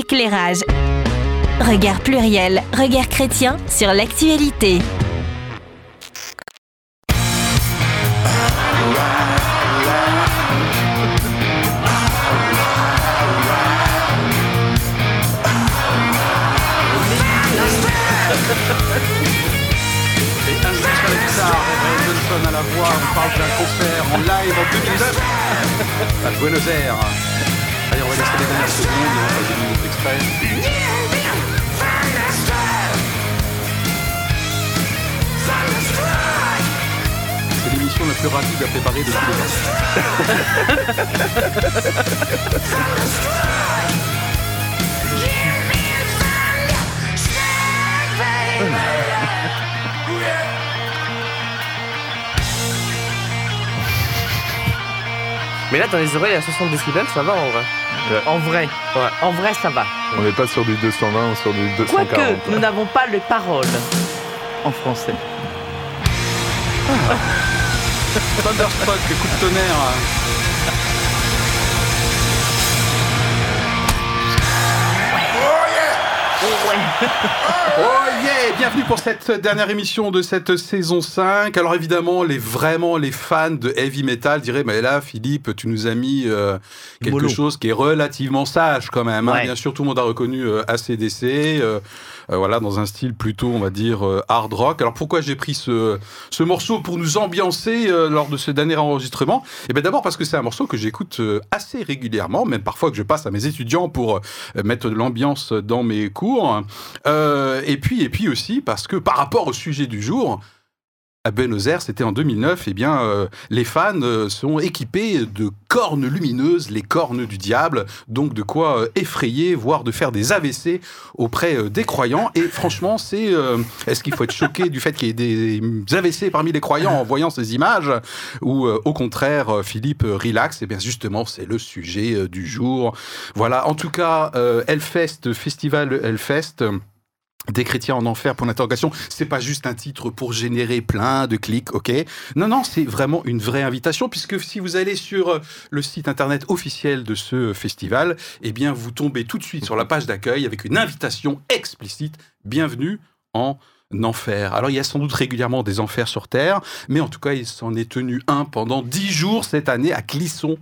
éclairage. Regard pluriel, regard chrétien sur l'actualité. À la voix, on parle d'un concert en live en 2009 à Buenos Aires. C'est l'émission la plus rapide à préparer de tous les temps. Mais là, dans les oreilles à 60 décibels, ça va en vrai. En vrai, Ouais. en vrai, ça va. On n'est pas sur du 220 ou sur du 240. Quoique, nous n'avons pas les paroles en français. Thunderstruck, coup de tonnerre. Oh yeah Bienvenue pour cette dernière émission de cette saison 5. Alors évidemment, les vraiment les fans de heavy metal diraient mais là Philippe, tu nous as mis euh, quelque chose qui est relativement sage quand même. hein. Ouais. Bien sûr, tout le monde a reconnu euh, ACDC. euh, voilà, dans un style plutôt, on va dire, euh, hard rock. Alors pourquoi j'ai pris ce, ce morceau pour nous ambiancer euh, lors de ce dernier enregistrement? Eh bien d'abord parce que c'est un morceau que j'écoute euh, assez régulièrement, même parfois que je passe à mes étudiants pour euh, mettre de l'ambiance dans mes cours. Euh, et puis et puis aussi parce que par rapport au sujet du jour. À Buenos Aires, c'était en 2009, eh bien, euh, les fans euh, sont équipés de cornes lumineuses, les cornes du diable, donc de quoi euh, effrayer, voire de faire des AVC auprès des croyants. Et franchement, c'est est-ce qu'il faut être choqué du fait qu'il y ait des AVC parmi les croyants en voyant ces images, ou au contraire, Philippe relax Eh bien, justement, c'est le sujet du jour. Voilà. En tout cas, Hellfest, festival Hellfest. Des chrétiens en enfer pour l'interrogation, c'est pas juste un titre pour générer plein de clics, ok Non, non, c'est vraiment une vraie invitation puisque si vous allez sur euh, le site internet officiel de ce festival, eh bien vous tombez tout de suite sur la page d'accueil avec une invitation explicite. Bienvenue en enfer. Alors il y a sans doute régulièrement des enfers sur Terre, mais en tout cas il s'en est tenu un pendant dix jours cette année à Clisson.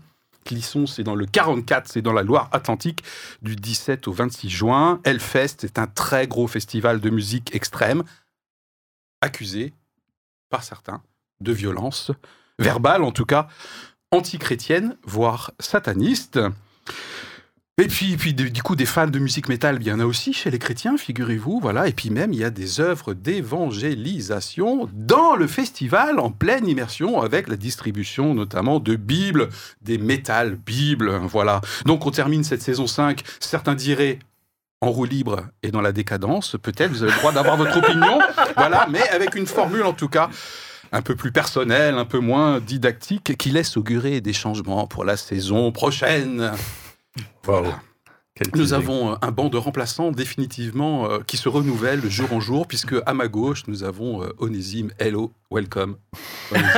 Clisson, c'est dans le 44, c'est dans la Loire-Atlantique, du 17 au 26 juin. Hellfest est un très gros festival de musique extrême, accusé par certains de violence verbale, en tout cas antichrétienne, voire sataniste. Et puis, puis du coup, des fans de musique métal, il y en a aussi chez les chrétiens, figurez-vous, voilà. Et puis même, il y a des œuvres d'évangélisation dans le festival, en pleine immersion, avec la distribution notamment de Bibles, des métal Bibles, voilà. Donc on termine cette saison 5, certains diraient en roue libre et dans la décadence, peut-être, vous avez le droit d'avoir votre opinion, voilà, mais avec une formule en tout cas un peu plus personnelle, un peu moins didactique, qui laisse augurer des changements pour la saison prochaine. Voilà. Nous avons euh, un banc de remplaçants définitivement euh, qui se renouvelle de jour en jour, puisque à ma gauche, nous avons euh, Onésime. Hello, welcome.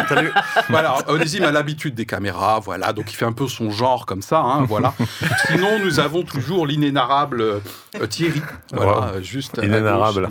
Salut. Voilà, Onésime a l'habitude des caméras, voilà, donc il fait un peu son genre comme ça, hein, voilà. Sinon, nous avons toujours l'inénarrable euh, Thierry, voilà, Wow. euh, juste gauche.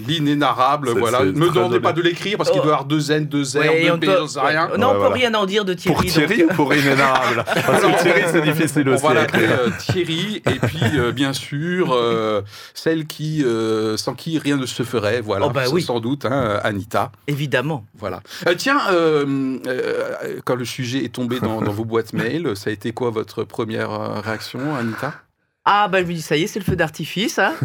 L'inénarrable, C'est- voilà. Ne me demandez pas de l'écrire parce qu'il Oh. doit y avoir deux N, deux R, Ouais, deux on P, peut- j'en sais rien. ouais, Non, on peut voilà. rien en dire de Thierry. Pour Thierry donc- ou pour Inénarrable Parce que Thierry, c'est difficile On aussi. va à l'appeler écrire. euh, Thierry, et puis euh, bien sûr euh, celle qui, euh, sans qui rien ne se ferait, voilà, Oh bah oui. sans doute, hein, Anita, Évidemment. voilà. Euh, tiens, euh, euh, quand le sujet est tombé dans, dans vos boîtes mail, ça a été quoi votre première réaction, Anita? Ah, bah je me dis, ça y est, c'est le feu d'artifice. hein.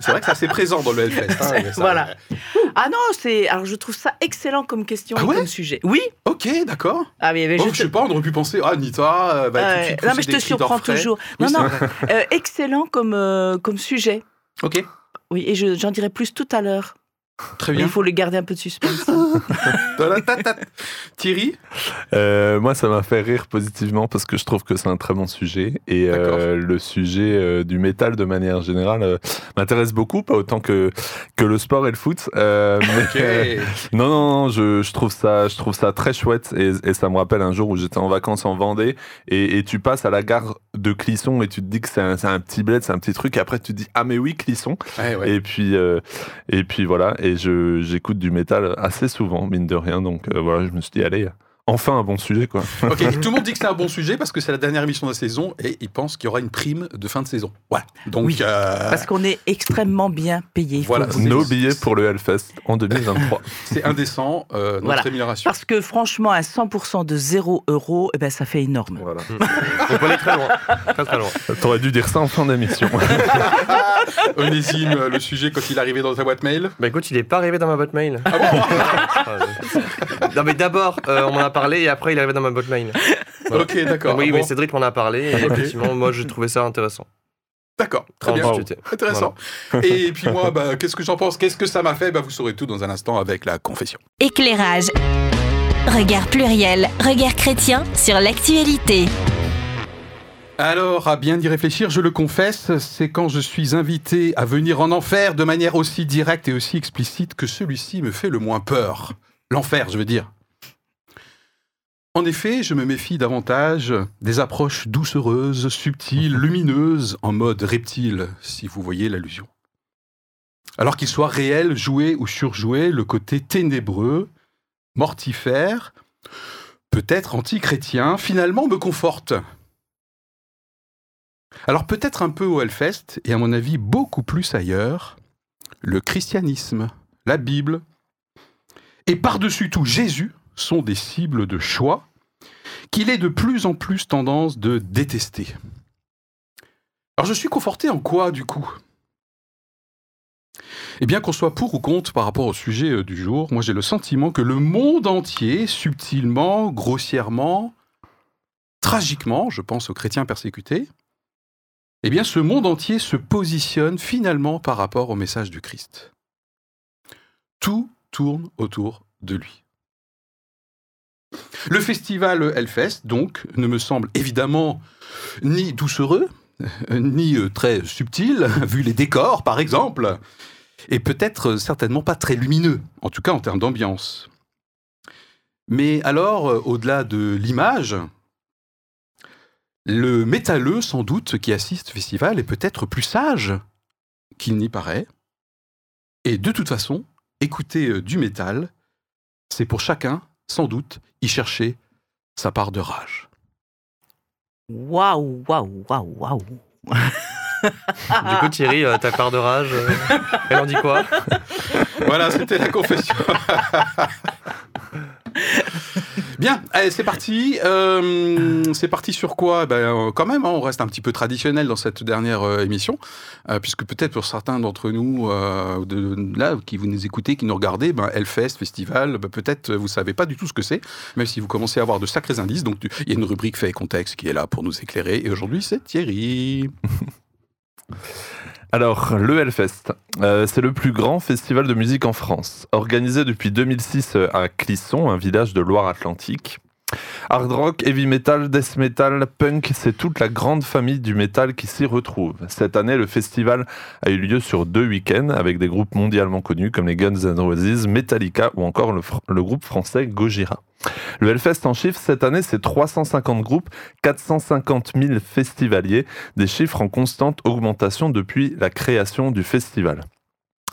C'est vrai que c'est assez présent dans le Hellfest. hein, ça- Voilà. ah non, c'est. Alors je trouve ça excellent comme question Ah et ouais? comme sujet. Oui. Ok, d'accord. Ah, mais, mais Bon, je je te- sais pas, on aurait pu penser, ah, Anita, euh, va tout de Ouais, suite non, mais je te surprends toujours. Oui, non, c'est non, euh, excellent comme, euh, comme sujet. Ok. Oui, et je- j'en dirai plus tout à l'heure. Très bien. il faut les garder un peu de suspense. Thierry Euh, moi, ça m'a fait rire positivement parce que je trouve que c'est un très bon sujet. Et euh, le sujet euh, du métal, de manière générale, euh, m'intéresse beaucoup, pas autant que, que le sport et le foot. Euh, mais, non, non, non, je, je, trouve ça, je trouve ça très chouette. Et, et ça me rappelle un jour où j'étais en vacances en Vendée. Et, et tu passes à la gare de Clisson et tu te dis que c'est un, c'est un petit bled, c'est un petit truc. Et après, tu te dis, ah, mais oui, Clisson. Ouais, ouais. Et puis, euh, et puis voilà, et j'écoute du métal assez souvent, mine de rien. Donc euh, voilà, je me suis dit, allez, enfin un bon sujet, quoi. Ok, tout le monde dit que c'est un bon sujet parce que c'est la dernière émission de la saison et ils pensent qu'il y aura une prime de fin de saison. Voilà. Donc, Oui. euh, Parce qu'on est extrêmement bien payé. Voilà. Nos billets pour le Hellfest en 2023. c'est indécent, euh, notre Voilà. rémunération. Parce que franchement, à 100% de 0 euros, eh ben, ça fait énorme. voilà. On peut aller très loin. Très très loin. T'aurais dû dire ça en fin d'émission. Onésime, euh, le sujet quand il est arrivé dans ta boîte mail. Bah écoute, il est pas arrivé dans ma boîte mail. Ah bon Ah, non mais d'abord, euh, on m'en a parlé et après il est arrivé dans ma mail. Voilà. Ok, d'accord. oui, Bon, mais Cédric m'en a parlé et effectivement, moi j'ai trouvé ça intéressant. D'accord, très En bien. discuter. Intéressant. Et puis moi, bah, qu'est-ce que j'en pense? Qu'est-ce que ça m'a fait? Bah, Vous saurez tout dans un instant avec la confession. Éclairage. Regard pluriel, regard chrétien sur l'actualité. Alors, à bien y réfléchir, je le confesse, c'est quand je suis invité à venir en enfer de manière aussi directe et aussi explicite que celui-ci me fait le moins peur. L'enfer, je veux dire. En effet, je me méfie davantage des approches doucereuses, subtiles, lumineuses, en mode reptile, si vous voyez l'allusion. Alors qu'il soit réel, joué ou surjoué, le côté ténébreux, mortifère, peut-être anti-chrétien, finalement me conforte. Alors peut-être un peu au Hellfest, et à mon avis beaucoup plus ailleurs, le christianisme, la Bible, et par-dessus tout Jésus sont des cibles de choix qu'il est de plus en plus tendance de détester. Alors je suis conforté en quoi du coup? Eh bien qu'on soit pour ou contre par rapport au sujet euh, du jour, moi j'ai le sentiment que le monde entier, subtilement, grossièrement, tragiquement, je pense aux chrétiens persécutés, eh bien ce monde entier se positionne finalement par rapport au message du Christ. Tout tourne autour de lui. Le festival Hellfest, donc, ne me semble évidemment ni doucereux, ni euh, très subtil, vu les décors par exemple, et peut-être euh, certainement pas très lumineux, en tout cas en termes d'ambiance. Mais alors, euh, au-delà de l'image, le métalleux, sans doute, qui assiste au festival est peut-être plus sage qu'il n'y paraît. Et de toute façon, écouter du métal, c'est pour chacun, sans doute, y chercher sa part de rage. Waouh, waouh, waouh, waouh. Du coup, Thierry, euh, ta part de rage, euh, elle en dit quoi? Voilà, c'était la confession. Bien, allez, c'est parti. Euh, c'est parti sur quoi? Ben, euh, Quand même, hein, on reste un petit peu traditionnel dans cette dernière euh, émission, euh, puisque peut-être pour certains d'entre nous, là, qui vous nous écoutez, qui nous regardez, ben, Hellfest, festival, ben, peut-être vous savez pas du tout ce que c'est, même si vous commencez à avoir de sacrés indices. Donc, il y a une rubrique fait et contexte qui est là pour nous éclairer. Et aujourd'hui, c'est Thierry. Alors, le Hellfest, euh, c'est le plus grand festival de musique en France, organisé depuis 2006 à Clisson, un village de Loire-Atlantique. Hard rock, heavy metal, death metal, punk, c'est toute la grande famille du métal qui s'y retrouve. Cette année, le festival a eu lieu sur deux week-ends avec des groupes mondialement connus comme les Guns N' Roses, Metallica ou encore le, le groupe français Gojira. Le Hellfest en chiffres cette année, c'est 350 groupes, 450 000 festivaliers, des chiffres en constante augmentation depuis la création du festival.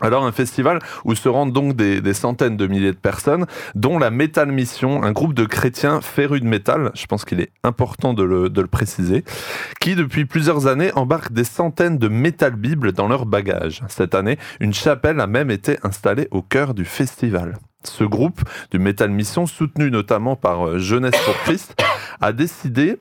Alors un festival où se rendent donc des, centaines de milliers de personnes, dont la Metal Mission, un groupe de chrétiens férus de métal, je pense qu'il est important de le, préciser, qui depuis plusieurs années embarquent des centaines de métal bibles dans leur bagage. Cette année, une chapelle a même été installée au cœur du festival. Ce groupe du Metal Mission, soutenu notamment par euh, Jeunesse pour Christ, a décidé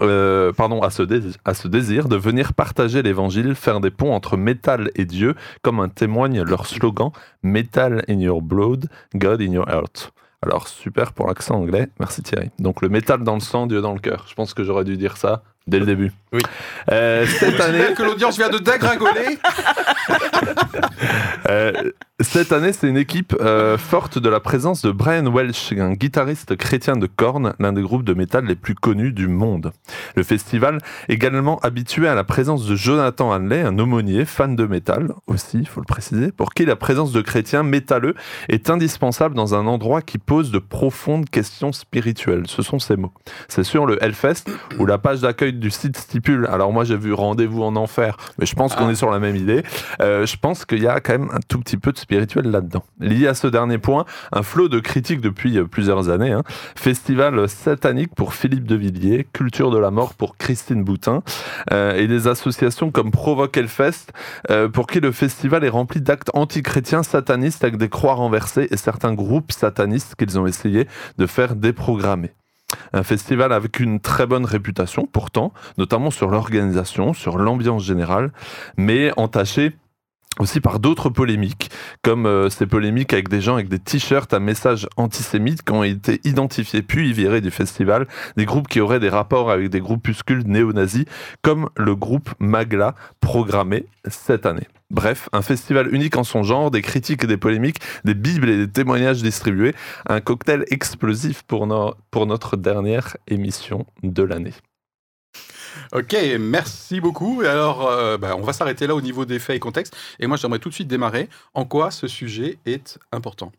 euh, pardon, à ce, désir, à ce désir de venir partager l'évangile, faire des ponts entre métal et Dieu, comme en témoigne leur slogan Metal in your blood, God in your heart. Alors, super pour l'accent anglais, merci Thierry. Donc, le métal dans le sang, Dieu dans le cœur. Je pense que j'aurais dû dire ça dès le début. Oui. Euh, cette année, que l'audience vient de dégringoler. euh, Cette année, c'est une équipe euh, forte de la présence de Brian Welch, un guitariste chrétien de Korn, l'un des groupes de métal les plus connus du monde. Le festival, également habitué à la présence de Jonathan Hanley, un aumônier, fan de métal aussi, il faut le préciser, pour qui la présence de chrétiens métalleux est indispensable dans un endroit qui pose de profondes questions spirituelles. Ce sont ces mots. C'est sur le Hellfest où la page d'accueil du site stipule, alors moi j'ai vu rendez-vous en enfer, mais je pense qu'on Ah. est sur la même idée, Euh, je pense qu'il y a quand même un tout petit peu de spirituel là-dedans. Lié à ce dernier point, un flot de critiques depuis euh, plusieurs années. hein. Festival satanique pour Philippe de Villiers, Culture de la mort pour Christine Boutin, euh, et des associations comme Provoque Hellfest, euh, pour qui le festival est rempli d'actes antichrétiens satanistes avec des croix renversées et certains groupes satanistes qu'ils ont essayé de faire déprogrammer. Un festival avec une très bonne réputation, pourtant, notamment sur l'organisation, sur l'ambiance générale, mais entaché aussi par d'autres polémiques, comme euh, ces polémiques avec des gens avec des t-shirts à messages antisémites qui ont été identifiés puis virés du festival, des groupes qui auraient des rapports avec des groupuscules néo-nazis, comme le groupe Magla, programmé cette année. Bref, un festival unique en son genre, des critiques et des polémiques, des bibles et des témoignages distribués, un cocktail explosif pour, no- pour notre dernière émission de l'année. Ok, merci beaucoup. Et alors, euh, bah, on va s'arrêter là au niveau des faits et contextes. Et moi, j'aimerais tout de suite démarrer. En quoi ce sujet est important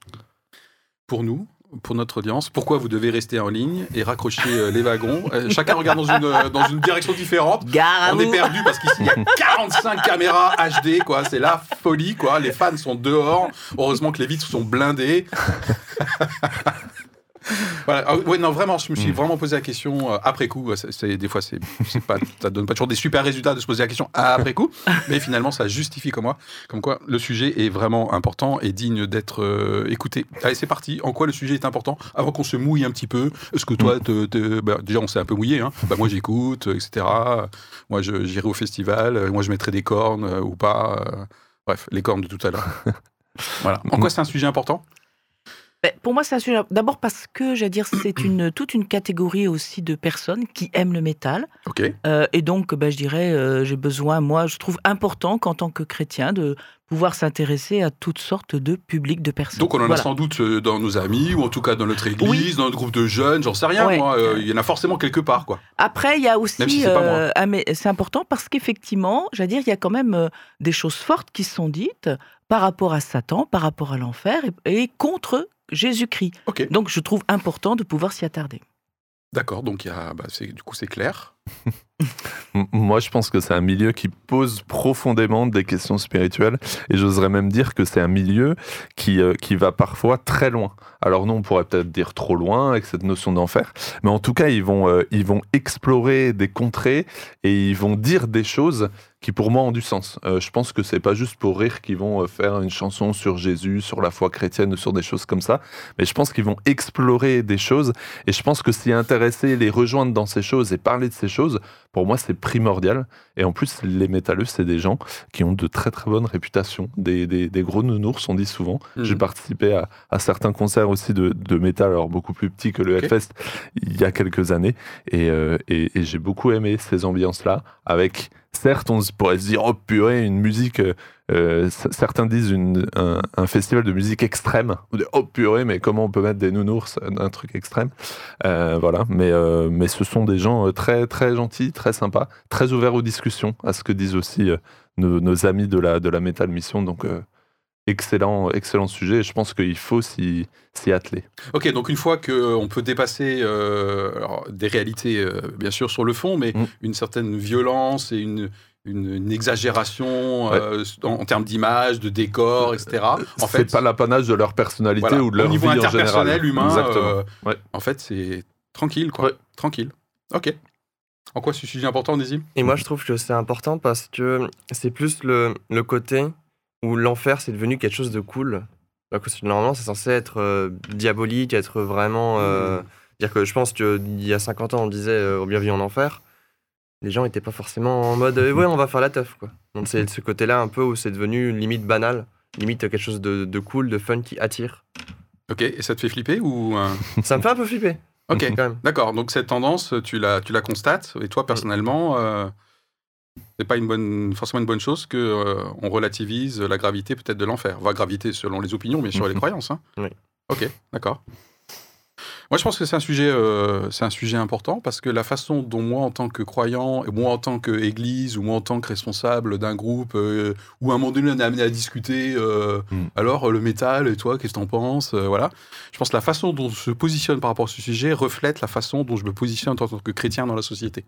Pour nous, pour notre audience, pourquoi vous devez rester en ligne et raccrocher euh, les wagons? Euh, Chacun regarde dans une, euh, dans une direction différente. Gare On est perdu parce qu'ici, il y a 45 caméras HD, quoi. C'est la folie, quoi. Les fans sont dehors. Heureusement que les vitres sont blindées. Voilà. Ah, ouais, non, vraiment, je me suis Mm. vraiment posé la question euh, après coup. C'est, des fois, c'est, pas, ça donne pas toujours des super résultats de se poser la question après coup, mais finalement, ça justifie comme moi, comme quoi le sujet est vraiment important et digne d'être euh, écouté. Allez, c'est parti. En quoi le sujet est important Avant qu'on se mouille un petit peu, est-ce que toi, te- te- bah, déjà, on s'est un peu mouillé. Hein bah, moi, j'écoute, etc. Moi, je, j'irai au festival. Moi, je mettrai des cornes euh, ou pas. bref, les cornes de tout à l'heure. voilà. En quoi c'est un sujet important? Pour moi, c'est un sujet. D'abord parce que, j'allais dire, c'est une, toute une catégorie aussi de personnes qui aiment le métal. Ok. Euh, et donc, ben, je dirais, euh, j'ai besoin, moi, je trouve important qu'en tant que chrétien, de pouvoir s'intéresser à toutes sortes de publics, de personnes. Donc on en a Voilà. sans doute euh, dans nos amis, ou en tout cas dans notre église, Oui. dans notre groupe de jeunes, j'en sais rien, Ouais. moi. euh, Il y en a forcément quelque part, quoi. Après, il y a aussi. Même si c'est pas moi. euh, mais c'est important parce qu'effectivement, j'allais dire, il y a quand même des choses fortes qui sont dites par rapport à Satan, par rapport à l'enfer et, et contre Jésus-Christ. Donc, je trouve important de pouvoir s'y attarder. d'accord. Donc il y a, bah, c'est- du coup c'est clair. Moi, je pense que c'est un milieu qui pose profondément des questions spirituelles et j'oserais même dire que c'est un milieu qui, euh, qui va parfois très loin. Alors nous, on pourrait peut-être dire trop loin avec cette notion d'enfer, mais en tout cas, ils vont, euh, ils vont explorer des contrées et ils vont dire des choses qui pour moi ont du sens. Euh, je pense que c'est pas juste pour rire qu'ils vont euh, faire une chanson sur Jésus, sur la foi chrétienne ou sur des choses comme ça, mais je pense qu'ils vont explorer des choses et je pense que s'y intéresser, les rejoindre dans ces choses et parler de ces choses, pour moi, c'est primordial. Et en plus, les métalleux, c'est des gens qui ont de très très bonnes réputations. Des, des, des gros nounours, on dit souvent. Mhm. J'ai participé à, à certains concerts aussi de, de métal, alors beaucoup plus petits que le Ok. Hellfest, il y a quelques années. Et, euh, et, et j'ai beaucoup aimé ces ambiances-là, avec, certes, on pourrait se dire, oh purée, une musique... euh, euh, certains disent un, festival de musique extrême. On dit, oh purée, mais comment on peut mettre des nounours un truc extrême? Euh, Voilà, mais, ce sont des gens très, très gentils, très sympas, très ouverts aux discussions, à ce que disent aussi nos, amis de la, de la Metal Mission. Donc, excellent, excellent sujet. et Je pense qu'il faut s'y s'y atteler. Ok, donc une fois qu'on peut dépasser euh, alors, des réalités, euh, bien sûr, sur le fond, mais Mm. une certaine violence et une, une, une exagération euh, en, en termes d'image, de décor, etc. En c'est fait, pas l'apanage de leur personnalité voilà, ou de leur au niveau vie en général. interpersonnel, humain, Exactement. euh, Ouais. en fait, c'est tranquille, quoi. Ouais. Tranquille. Ok. En quoi ce sujet important, Nézim? Et moi, je trouve que c'est important parce que c'est plus le, le côté où l'enfer, c'est devenu quelque chose de cool. Alors que normalement, c'est censé être euh, diabolique, être vraiment. euh, dire que je pense qu'il y a 50 ans, on disait euh, au bienvenue en enfer. Les gens n'étaient pas forcément en mode euh, ouais, on va faire la teuf. Quoi. Donc c'est ce côté-là un peu où c'est devenu limite banal, limite quelque chose de, de cool, de fun qui attire. Ok, et ça te fait flipper ou euh, Ça me fait un peu flipper, Ok, d'accord. Donc cette tendance, tu la, tu la constates, et toi personnellement, euh, C'est pas une bonne, forcément une bonne chose que euh, on relativise la gravité peut-être de l'enfer. Va gravité selon les opinions, bien sûr, et les Mhm. croyances. hein. Oui. Ok, d'accord. Moi, je pense que c'est un sujet, euh, c'est un sujet important parce que la façon dont moi, en tant que croyant, et moi en tant qu'Église ou moi en tant que responsable d'un groupe, euh, ou à un moment donné on est amené à discuter, euh, Mm. alors le métal et toi, qu'est-ce que t'en penses, voilà. Je pense que la façon dont je se positionne par rapport à ce sujet reflète la façon dont je me positionne en tant que chrétien dans la société.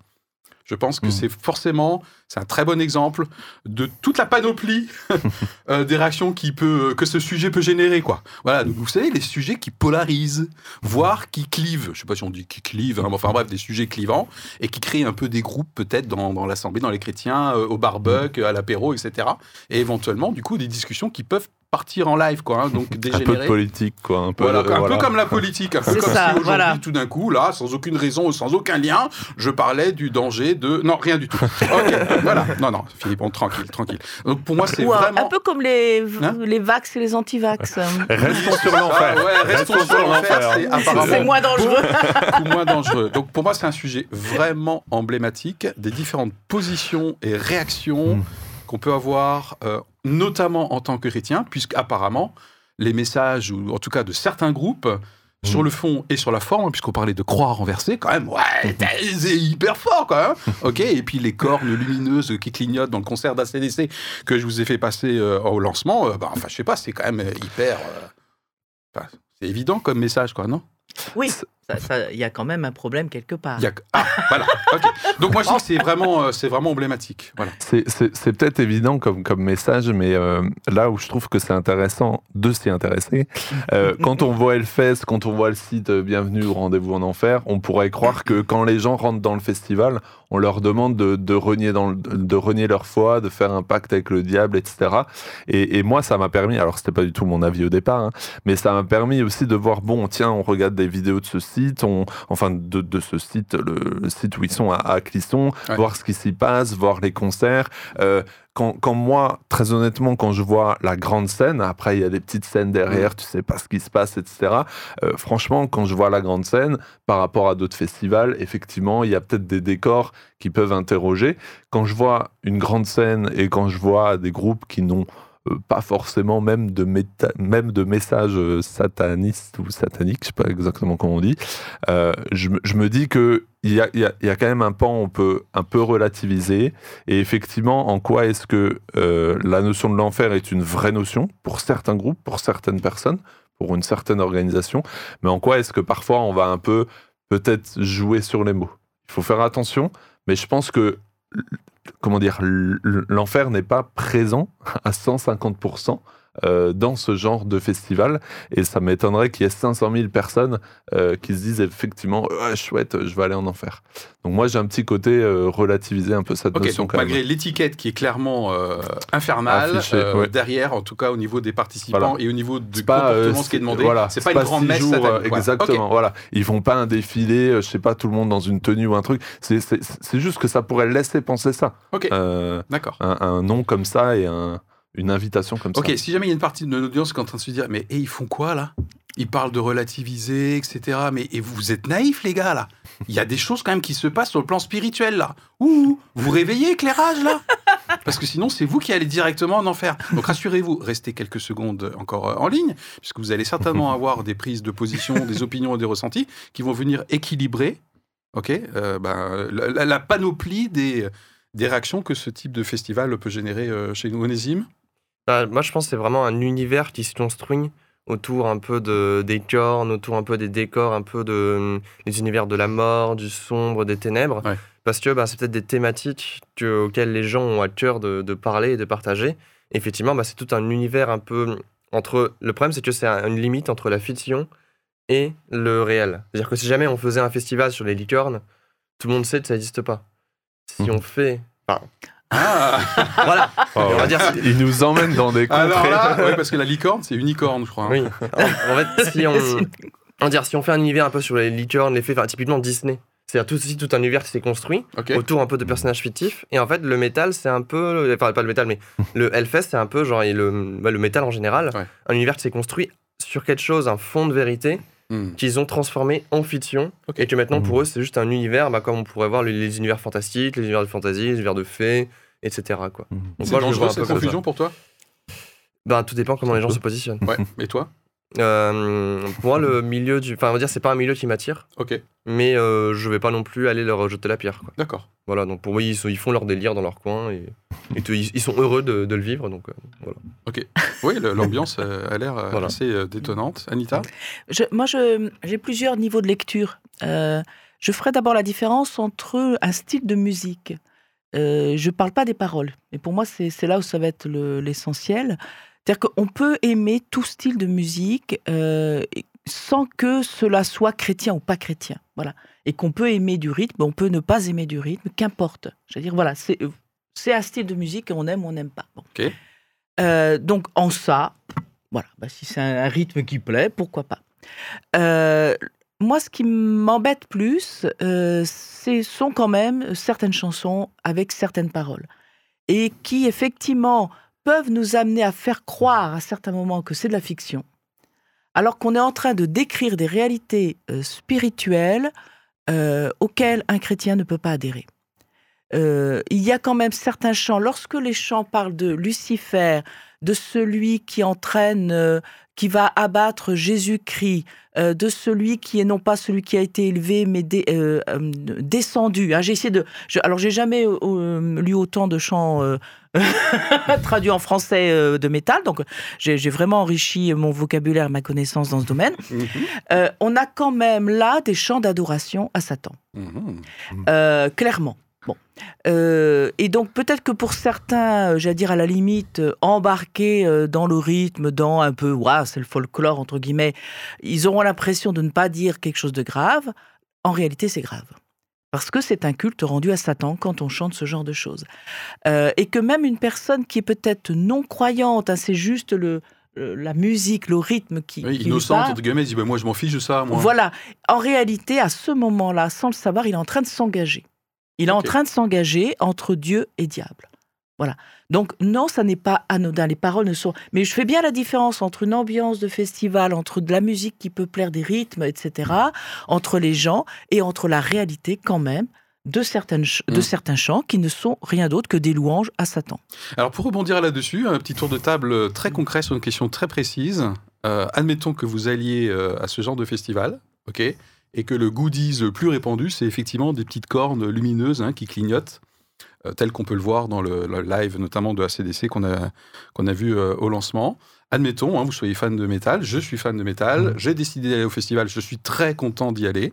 Je pense que Mm. c'est forcément, c'est un très bon exemple de toute la panoplie euh, des réactions qui peut, que ce sujet peut générer, quoi. Voilà, donc vous savez, les sujets qui polarisent, voire qui clivent. Je sais pas si on dit qui clivent, hein, mais enfin bref, des sujets clivants et qui créent un peu des groupes peut-être dans, dans l'assemblée, dans les chrétiens, euh, au barbecue, à l'apéro, etc. Et éventuellement, du coup, des discussions qui peuvent partir en live, quoi. hein, donc Un peu dégénérer. de politique, quoi. Un peu, Voilà, de- un voilà. peu comme la politique, un peu comme ça, si aujourd'hui, voilà. tout d'un coup, là, sans aucune raison, sans aucun lien, je parlais du danger de... Non, rien du tout. Ok, voilà. Non, non, Philippe, on tranquille, tranquille. Donc pour moi, c'est Ou un- vraiment... un peu comme les, Hein les vax et les anti-vax. Restons sur l'enfer. Ah ouais, restons sur l'enfer, c'est apparemment moins dangereux. beaucoup moins dangereux. Donc pour moi, c'est un sujet vraiment emblématique des différentes positions et réactions Mm. Qu'on peut avoir, euh, notamment en tant que chrétien, puisque apparemment les messages, ou en tout cas de certains groupes, sur Mm. le fond et sur la forme, puisqu'on parlait de croix renversée, quand même, ouais, c'est hyper fort, quand même. Ok, et puis les cornes lumineuses qui clignotent dans le concert d'ACDC que je vous ai fait passer euh, au lancement, euh, bah, enfin, je sais pas, c'est quand même euh, hyper. euh, c'est évident comme message, quoi, non? Oui, il y a quand même un problème quelque part. Y a Ah, voilà. Donc moi je dis que c'est vraiment, euh, c'est vraiment emblématique. Voilà. C'est- C'est c'est peut-être évident comme, comme message, mais euh, là où je trouve que c'est intéressant de s'y intéresser, euh, quand on voit Hellfest, quand on voit le site Bienvenue au rendez-vous en enfer, on pourrait croire que quand les gens rentrent dans le festival, on leur demande de, de renier, dans le- de renier leur foi, de faire un pacte avec le diable, etc. Et, et moi, ça m'a permis, alors c'était pas du tout mon avis au départ, hein, mais ça m'a permis aussi de voir, bon, tiens, on regarde des vidéos de ce site, on, enfin de, de ce site, le, site où ils sont à, à Clisson, Ouais. voir ce qui s'y passe, voir les concerts. Euh, quand, quand moi, très honnêtement, quand je vois la grande scène, après il y a des petites scènes derrière, tu sais pas ce qui se passe, etc. euh, franchement, quand je vois la grande scène, par rapport à d'autres festivals, effectivement, il y a peut-être des décors qui peuvent interroger. Quand je vois une grande scène et quand je vois des groupes qui n'ont pas forcément même de, même de messages euh, satanistes ou sataniques, je sais pas exactement comment on dit, euh, je, me- dis que il y a, y a- y a quand même un pan on peut un peu relativiser. Et effectivement, en quoi est-ce que euh, la notion de l'enfer est une vraie notion pour certains groupes, pour certaines personnes, pour une certaine organisation, mais en quoi est-ce que parfois on va un peu peut-être jouer sur les mots? Il faut faire attention, mais je pense que comment dire, l'enfer n'est pas présent à 150% euh, dans ce genre de festival. Et ça m'étonnerait qu'il y ait 500 000 personnes euh, qui se disent effectivement, Ouais, chouette, je vais aller en enfer. Donc moi, j'ai un petit côté euh, relativiser un peu cette Ok, notion donc quand malgré l'étiquette qui est clairement euh, infernale, Affichée, euh, ouais. derrière, en tout cas au niveau des participants Voilà. et au niveau du pas, euh, comportement, ce qui est demandé, voilà, c'est pas une grande messe jours, euh. Exactement, voilà. Ils font pas un défilé, euh, je sais pas, tout le monde dans une tenue ou un truc. C'est- juste que ça pourrait laisser penser ça. Ok, Euh, d'accord. un, un nom comme ça et un- une invitation comme Ok, ça. si jamais il y a une partie de l'audience qui est en train de se dire, mais eh, ils font quoi là? Ils parlent de relativiser, etc. Mais et vous êtes naïfs, les gars, là? Il y a des choses quand même qui se passent sur le plan spirituel, là. Ouh, vous réveillez, éclairage, là? Parce que sinon, c'est vous qui allez directement en enfer. Donc rassurez-vous, restez quelques secondes encore euh, en ligne, puisque vous allez certainement avoir des prises de position, des opinions et des ressentis qui vont venir équilibrer ok, euh, ben, la panoplie des, des réactions que ce type de festival peut générer euh, chez nous. Onésime? Bah, moi, je pense que c'est vraiment un univers qui se construit autour un peu de, des cornes, autour un peu des décors, un peu de, des univers de la mort, du sombre, des ténèbres. Ouais. Parce que bah, c'est peut-être des thématiques que- auxquelles les gens ont à cœur de, de parler et de partager. Et effectivement, bah, c'est tout un univers un peu entre. Le problème, c'est que c'est un- une limite entre la fiction et le réel. C'est-à-dire que si jamais on faisait un festival sur les licornes, tout le monde sait que ça n'existe pas. Si Mhm. on fait. Ah Voilà, Oh, on va dire- Il nous emmène dans des Alors contrées. là, ouais, parce que la licorne, c'est unicorne, je crois. hein. Oui. En, en fait, si on, dire, si on fait un univers un peu sur les licornes, les fées, enfin, typiquement Disney, c'est-à-dire tout, aussi tout un univers qui s'est construit autour un peu de personnages fictifs. Et en fait, le métal, c'est un peu. Enfin, pas le métal, mais le Hellfest, c'est un peu genre et le, bah, le métal en général. Ouais. Un univers qui s'est construit sur quelque chose, un fond de vérité, Hmm. qu'ils ont transformé en fiction et que maintenant pour Mhm. eux c'est juste un univers bah, comme on pourrait voir les, les univers fantastiques, les univers de fantasy, les univers de fées, etc. Quoi. Mhm. Donc C'est moi, dangereux un peu cette confusion pour toi? Bah, tout dépend comment les gens se positionnent. Ouais. Et toi? Euh, pour moi, le milieu du. Enfin, on va dire, c'est pas un milieu qui m'attire, Ok, mais euh, je vais pas non plus aller leur jeter la pierre. Quoi. d'accord. Voilà, donc pour moi, ils, sont- ils font leur délire dans leur coin et, et tout- ils, ils sont heureux de, de le vivre. Donc, euh, voilà. Oui, le- l'ambiance euh, a l'air euh, Voilà. assez euh, détonnante. Anita Je- moi, je- j'ai plusieurs niveaux de lecture. Euh, je ferai d'abord la différence entre un style de musique. Euh, je ne parle pas des paroles. Et pour moi, c'est c'est là où ça va être le- l'essentiel. C'est-à-dire qu'on peut aimer tout style de musique euh, et- sans que cela soit chrétien ou pas chrétien. Voilà. Et qu'on peut aimer du rythme, on peut ne pas aimer du rythme, qu'importe. Je veux dire, voilà, c'est c'est un style de musique qu'on aime ou on n'aime pas. Bon. Ok. Euh, donc, en ça, voilà, bah, si c'est un, un rythme qui plaît, pourquoi pas. Euh, moi, ce qui m'embête plus, euh, ce sont quand même certaines chansons avec certaines paroles. Et qui, effectivement, peuvent nous amener à faire croire à certains moments que c'est de la fiction, alors qu'on est en train de décrire des réalités euh, spirituelles euh, auxquelles un chrétien ne peut pas adhérer. Euh, il y a quand même certains chants, lorsque les chants parlent de Lucifer, de celui qui entraîne, euh, qui va abattre Jésus-Christ, euh, de celui qui est non pas celui qui a été élevé, mais dé- descendu. hein. J'ai essayé de. je- alors, j'ai jamais lu autant de chants traduits en français de métal, donc j'ai vraiment enrichi mon vocabulaire, ma connaissance dans ce domaine. Mhm. Euh, on a quand même là des chants d'adoration à Satan. Mhm. Euh, clairement. Bon. Euh, et donc peut-être que pour certains, euh, j'allais dire à la limite, euh, embarqués dans le rythme, dans un peu, waouh, c'est le folklore entre guillemets, ils auront l'impression de ne pas dire quelque chose de grave. En réalité, c'est grave. Parce que c'est un culte rendu à Satan quand on chante ce genre de choses. Euh, et que même une personne qui est peut-être non croyante, hein, c'est juste le, la musique, le rythme qui, Oui, qui innocente, entre guillemets, il dit bah, Moi, je m'en fiche de ça. Moi. Voilà. En réalité, à ce moment-là, sans le savoir, il est en train de s'engager. Il est en train de s'engager entre Dieu et diable. Voilà. Donc non, ça n'est pas anodin. Les paroles ne sont. Mais je fais bien la différence entre une ambiance de festival, entre de la musique qui peut plaire, des rythmes, etc., entre les gens et entre la réalité quand même de, certaines de Mm. certains chants qui ne sont rien d'autre que des louanges à Satan. Alors, pour rebondir là-dessus, un petit tour de table très concret sur une question très précise. Euh, admettons que vous alliez euh, à ce genre de festival, ok? Et que le goodies le plus répandu, c'est effectivement des petites cornes lumineuses hein, qui clignotent, euh, tel qu'on peut le voir dans le, le live notamment de ACDC qu'on a, qu'on a vu euh, au lancement. Admettons, hein, vous soyez fan de métal, je suis fan de métal, j'ai décidé d'aller au festival, je suis très content d'y aller.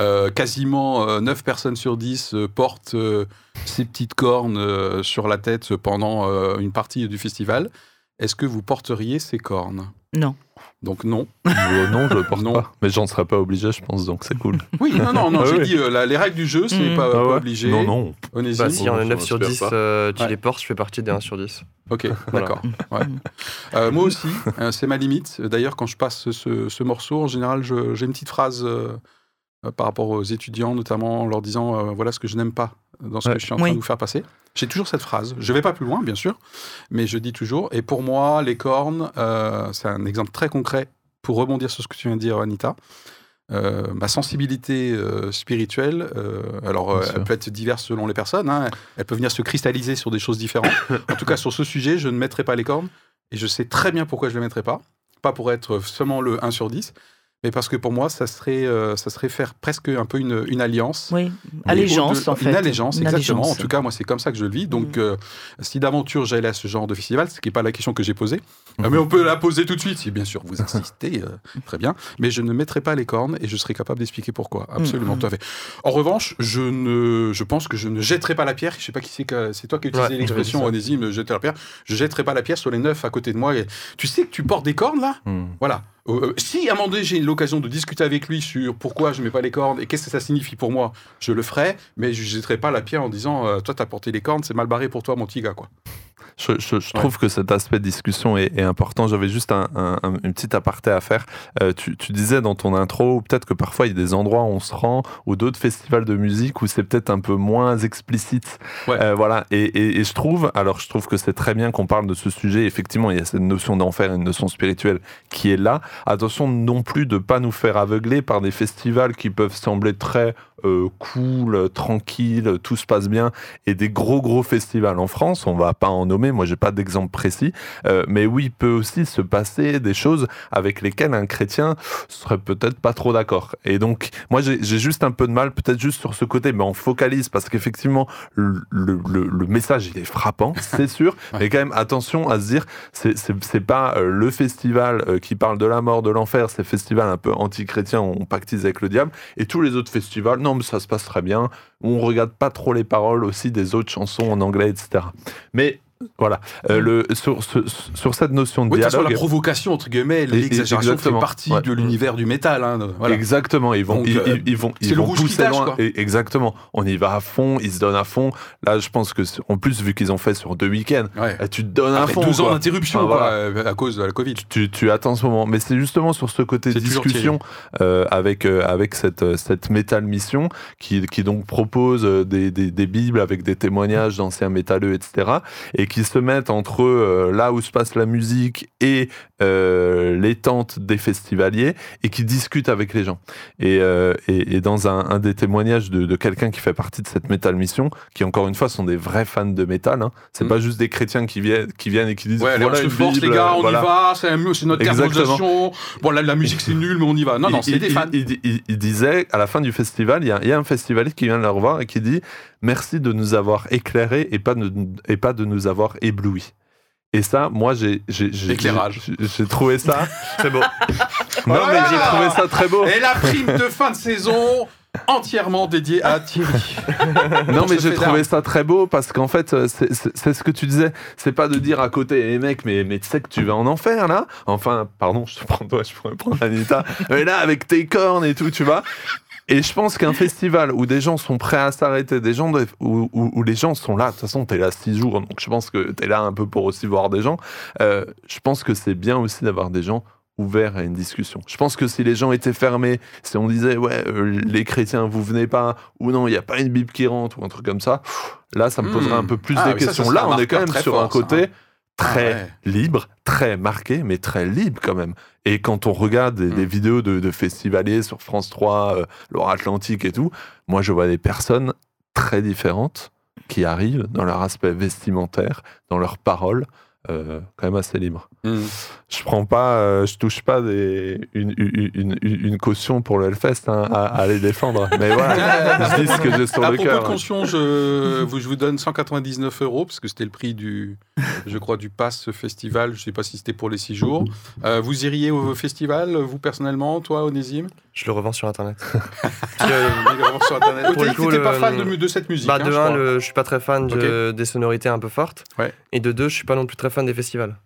Euh, quasiment euh, 9 personnes sur 10 euh, portent euh, ces petites cornes euh, sur la tête pendant euh, une partie du festival. Est-ce que vous porteriez ces cornes? Non. Donc non. Euh, non, je le porte Non. pas. Mais j'en serais pas obligé, je pense, donc c'est cool. Oui, non, non, non, Ah j'ai oui. dit euh, la- les règles du jeu, c'est Mhm. pas, Ah pas ouais obligé. Non, non. Onésime. Bah, si on je 9 m'en sur inspire 10 pas. euh, Ouais. les portent, je fais partie des 1 sur 10. Ok, Voilà. d'accord. ouais. Euh, moi aussi, euh, c'est ma limite. D'ailleurs, quand je passe ce, ce morceau, en général, je- j'ai une petite phrase par rapport aux étudiants, notamment en leur disant euh, voilà ce que je n'aime pas dans ce Ouais. que je suis en train Oui. de vous faire passer. J'ai toujours cette phrase. Je vais pas plus loin, bien sûr, mais je dis toujours. Et pour moi, les cornes, euh, c'est un exemple très concret pour rebondir sur ce que tu viens de dire, Anita. Euh, ma sensibilité euh, spirituelle, euh, alors euh, elle peut être diverse selon les personnes, hein, elle peut venir se cristalliser sur des choses différentes. en tout cas, sur ce sujet, je ne mettrai pas les cornes et je sais très bien pourquoi je ne les mettrai pas. Pas pour être seulement le 1 sur 10, mais parce que pour moi, ça serait, euh, ça serait faire presque un peu une, une alliance. Oui. Allégeance, au-delà- en fait. Une allégeance, Une exactement. allégeance. En tout cas, moi, c'est comme ça que je le vis. Donc, Mhm. euh, si d'aventure j'allais à ce genre de festival, ce qui n'est pas la question que j'ai posée, Mhm. euh, mais on peut la poser tout de suite, si bien sûr vous insistez, euh, très bien. Mais je ne mettrai pas les cornes et je serai capable d'expliquer pourquoi. Absolument, Mhm. tout à fait. En revanche, je, ne, je pense que je ne jetterai pas la pierre. Je sais pas qui c'est que c'est toi qui as utilisé Ouais, l'expression onésime, jeter la pierre. Je jetterai pas la pierre sur les neuf à côté de moi. Et tu sais que tu portes des cornes là? Hmm. voilà. Euh, euh, si à un moment donné j'ai l'occasion de discuter avec lui sur pourquoi je mets pas les cornes et qu'est-ce que ça signifie pour moi, je le ferai, mais je jetterai pas la pierre en disant euh, toi t'as porté les cornes, c'est mal barré pour toi mon petit gars quoi. Je, je- je trouve que cet aspect de discussion est, est important. J'avais juste un, un- un- une petite aparté à faire. Euh, tu, tu disais dans ton intro, peut-être que parfois il y a des endroits où on se rend, ou d'autres festivals de musique où c'est peut-être un peu moins explicite. Ouais. Voilà. Et, et- et je trouve, alors je trouve que c'est très bien qu'on parle de ce sujet. Effectivement, il y a cette notion d'enfer une notion spirituelle qui est là. Attention non plus de pas nous faire aveugler par des festivals qui peuvent sembler très euh, cool, tranquille, tout se passe bien, et des gros gros festivals en France, on va pas en nommer, moi j'ai pas d'exemple précis, euh, mais oui, il peut aussi se passer des choses avec lesquelles un chrétien serait peut-être pas trop d'accord. Et donc, moi j'ai juste un peu de mal, peut-être juste sur ce côté, mais on focalise parce qu'effectivement, le, le, le message il est frappant, c'est sûr, mais quand même attention à se dire, c'est pas euh, le festival qui parle de la mort, de l'enfer, c'est festival un peu anti-chrétien, on pactise avec le diable, et tous les autres festivals, non ça se passe très bien, on regarde pas trop les paroles aussi des autres chansons en anglais, etc. Mais voilà, euh, le, sur, sur, sur cette notion de Oui, dialogue... la provocation, entre guillemets, l'exagération fait partie ouais. de l'univers du métal. Hein, voilà. Exactement, ils vont, Donc, ils, euh, ils- vont, ils le vont qui pousser tâche, loin. Et exactement, on y va à fond, ils se donnent à fond. Là, je pense que, en plus, vu qu'ils ont fait sur deux week-ends, Ouais. tu te donnes à Après fond. deux ans quoi. d'interruption Ah, quoi, voilà. euh, à cause de la Covid. tu, tu attends ce moment. Mais c'est justement sur ce côté discussion euh, avec, euh, avec cette, euh, cette métal mission qui, qui donc propose des, des, des bibles avec des témoignages d'anciens métalleux, etc. Et qui se mettent entre euh, là où se passe la musique et euh, les tentes des festivaliers et qui discutent avec les gens. Et, euh, et, et dans un, un des témoignages de, de quelqu'un qui fait partie de cette métal mission, qui encore une fois sont des vrais fans de métal, hein. c'est Mm. pas juste des chrétiens qui viennent, qui viennent et qui disent Ouais, voilà une force, les Bible, gars, on voilà. y va, c'est notre d'organisation. Bon, là, la musique, c'est nul, mais on y va. Non, non, c'est des fans. il- il- il- il disait, à la fin du festival, il y a, y a un festivalier qui vient de le revoir et qui dit Merci de nous avoir éclairés et pas de, et pas de nous avoir éblouis. Et ça, moi, j'ai trouvé ça. C'est beau. non, mais j'ai Voilà. trouvé ça très beau. Et la prime de fin de saison entièrement dédiée à Thierry. Non, mais j'ai trouvé ça très beau parce qu'en fait, euh, c'est- ce que tu disais. C'est pas de dire à côté, les mecs, mais, mais tu sais que tu vas en enfer là. Enfin, pardon, je te prends toi, je pourrais prendre Anita. mais là, avec tes cornes et tout, tu vois. Et je pense qu'un festival où des gens sont prêts à s'arrêter, des gens de- où, où- où les gens sont là, de toute façon, t'es là six jours, donc je pense que t'es là un peu pour aussi voir des gens. Euh, je pense que c'est bien aussi d'avoir des gens ouverts à une discussion. Je pense que si les gens étaient fermés, si on disait ouais euh, les chrétiens vous venez pas ou non il n'y a pas une bible qui rentre ou un truc comme ça, pff, là ça me poserait Hmm. un peu plus Ah ça, questions. ça là on est quand même sur fort, un côté ça. Très Ah ouais. libre, très marqué, mais très libre quand même. Et quand on regarde des, des vidéos de, de festivaliers sur France 3, euh, Loire-Atlantique et tout, moi je vois des personnes très différentes qui arrivent dans leur aspect vestimentaire, dans leurs paroles, euh, quand même assez libres. Hmm. Je prends pas, euh, je touche pas des, une, une, une, une caution pour le Hellfest hein, à, à les défendre. Mais voilà, je dis ce que j'ai sur À le propos de cœur. caution, je vous, je vous donne 199 euros, parce que c'était le prix du, je crois, du pass festival. Je ne sais pas si c'était pour les six jours. Euh, vous iriez au festival, vous personnellement, toi, Onésime? Je le revends sur internet. Il sur Internet. Pour le Tu coup, n'étais pas fan de, mu- de cette musique bah, hein, de je un, crois. le- je suis pas très fan de- des sonorités un peu fortes. Ouais. Et de deux, je suis pas non plus très fan des festivals.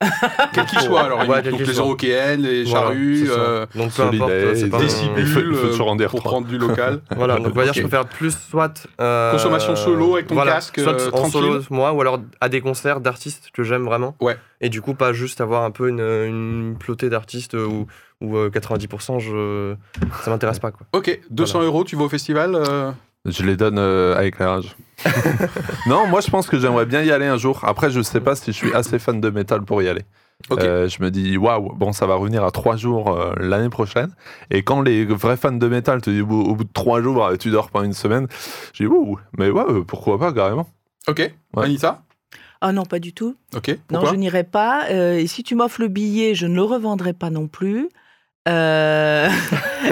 Quel qu'il soit, alors. Ouais, il- donc les soit. européennes, les Voilà, charrues, ça. euh, Donc peu importe, c'est pas des des mon- cibles. cibules Il faut- il faut euh, pour prendre du local. Voilà, donc on va dire Ok. je préfère plus soit. euh, Consommation solo avec ton voilà, casque, Soit euh, en tranquille. solo, moi, ou alors à des concerts d'artistes que j'aime vraiment. Ouais. Et du coup, pas juste avoir un peu une, une plotée d'artistes où, où euh, 90% je, ça m'intéresse pas. Quoi. Ok, 200 Voilà. euros, tu vas au festival euh, Je les donne euh, à éclairage. non, moi je pense que j'aimerais bien y aller un jour. Après, je sais pas si je suis assez fan de métal pour y aller. Ok. Euh, je me dis, waouh, bon, ça va revenir à trois jours euh, l'année prochaine. Et quand les vrais fans de métal te disent, au bout, au bout de trois jours, euh, tu dors pendant une semaine, je dis, ouh, mais ouais, euh, pourquoi pas, carrément. Ok, Anita Ah non, pas du tout. Ok, Non, pourquoi? je n'irai pas. Euh, et si tu m'offres le billet, je ne le revendrai pas non plus. Euh,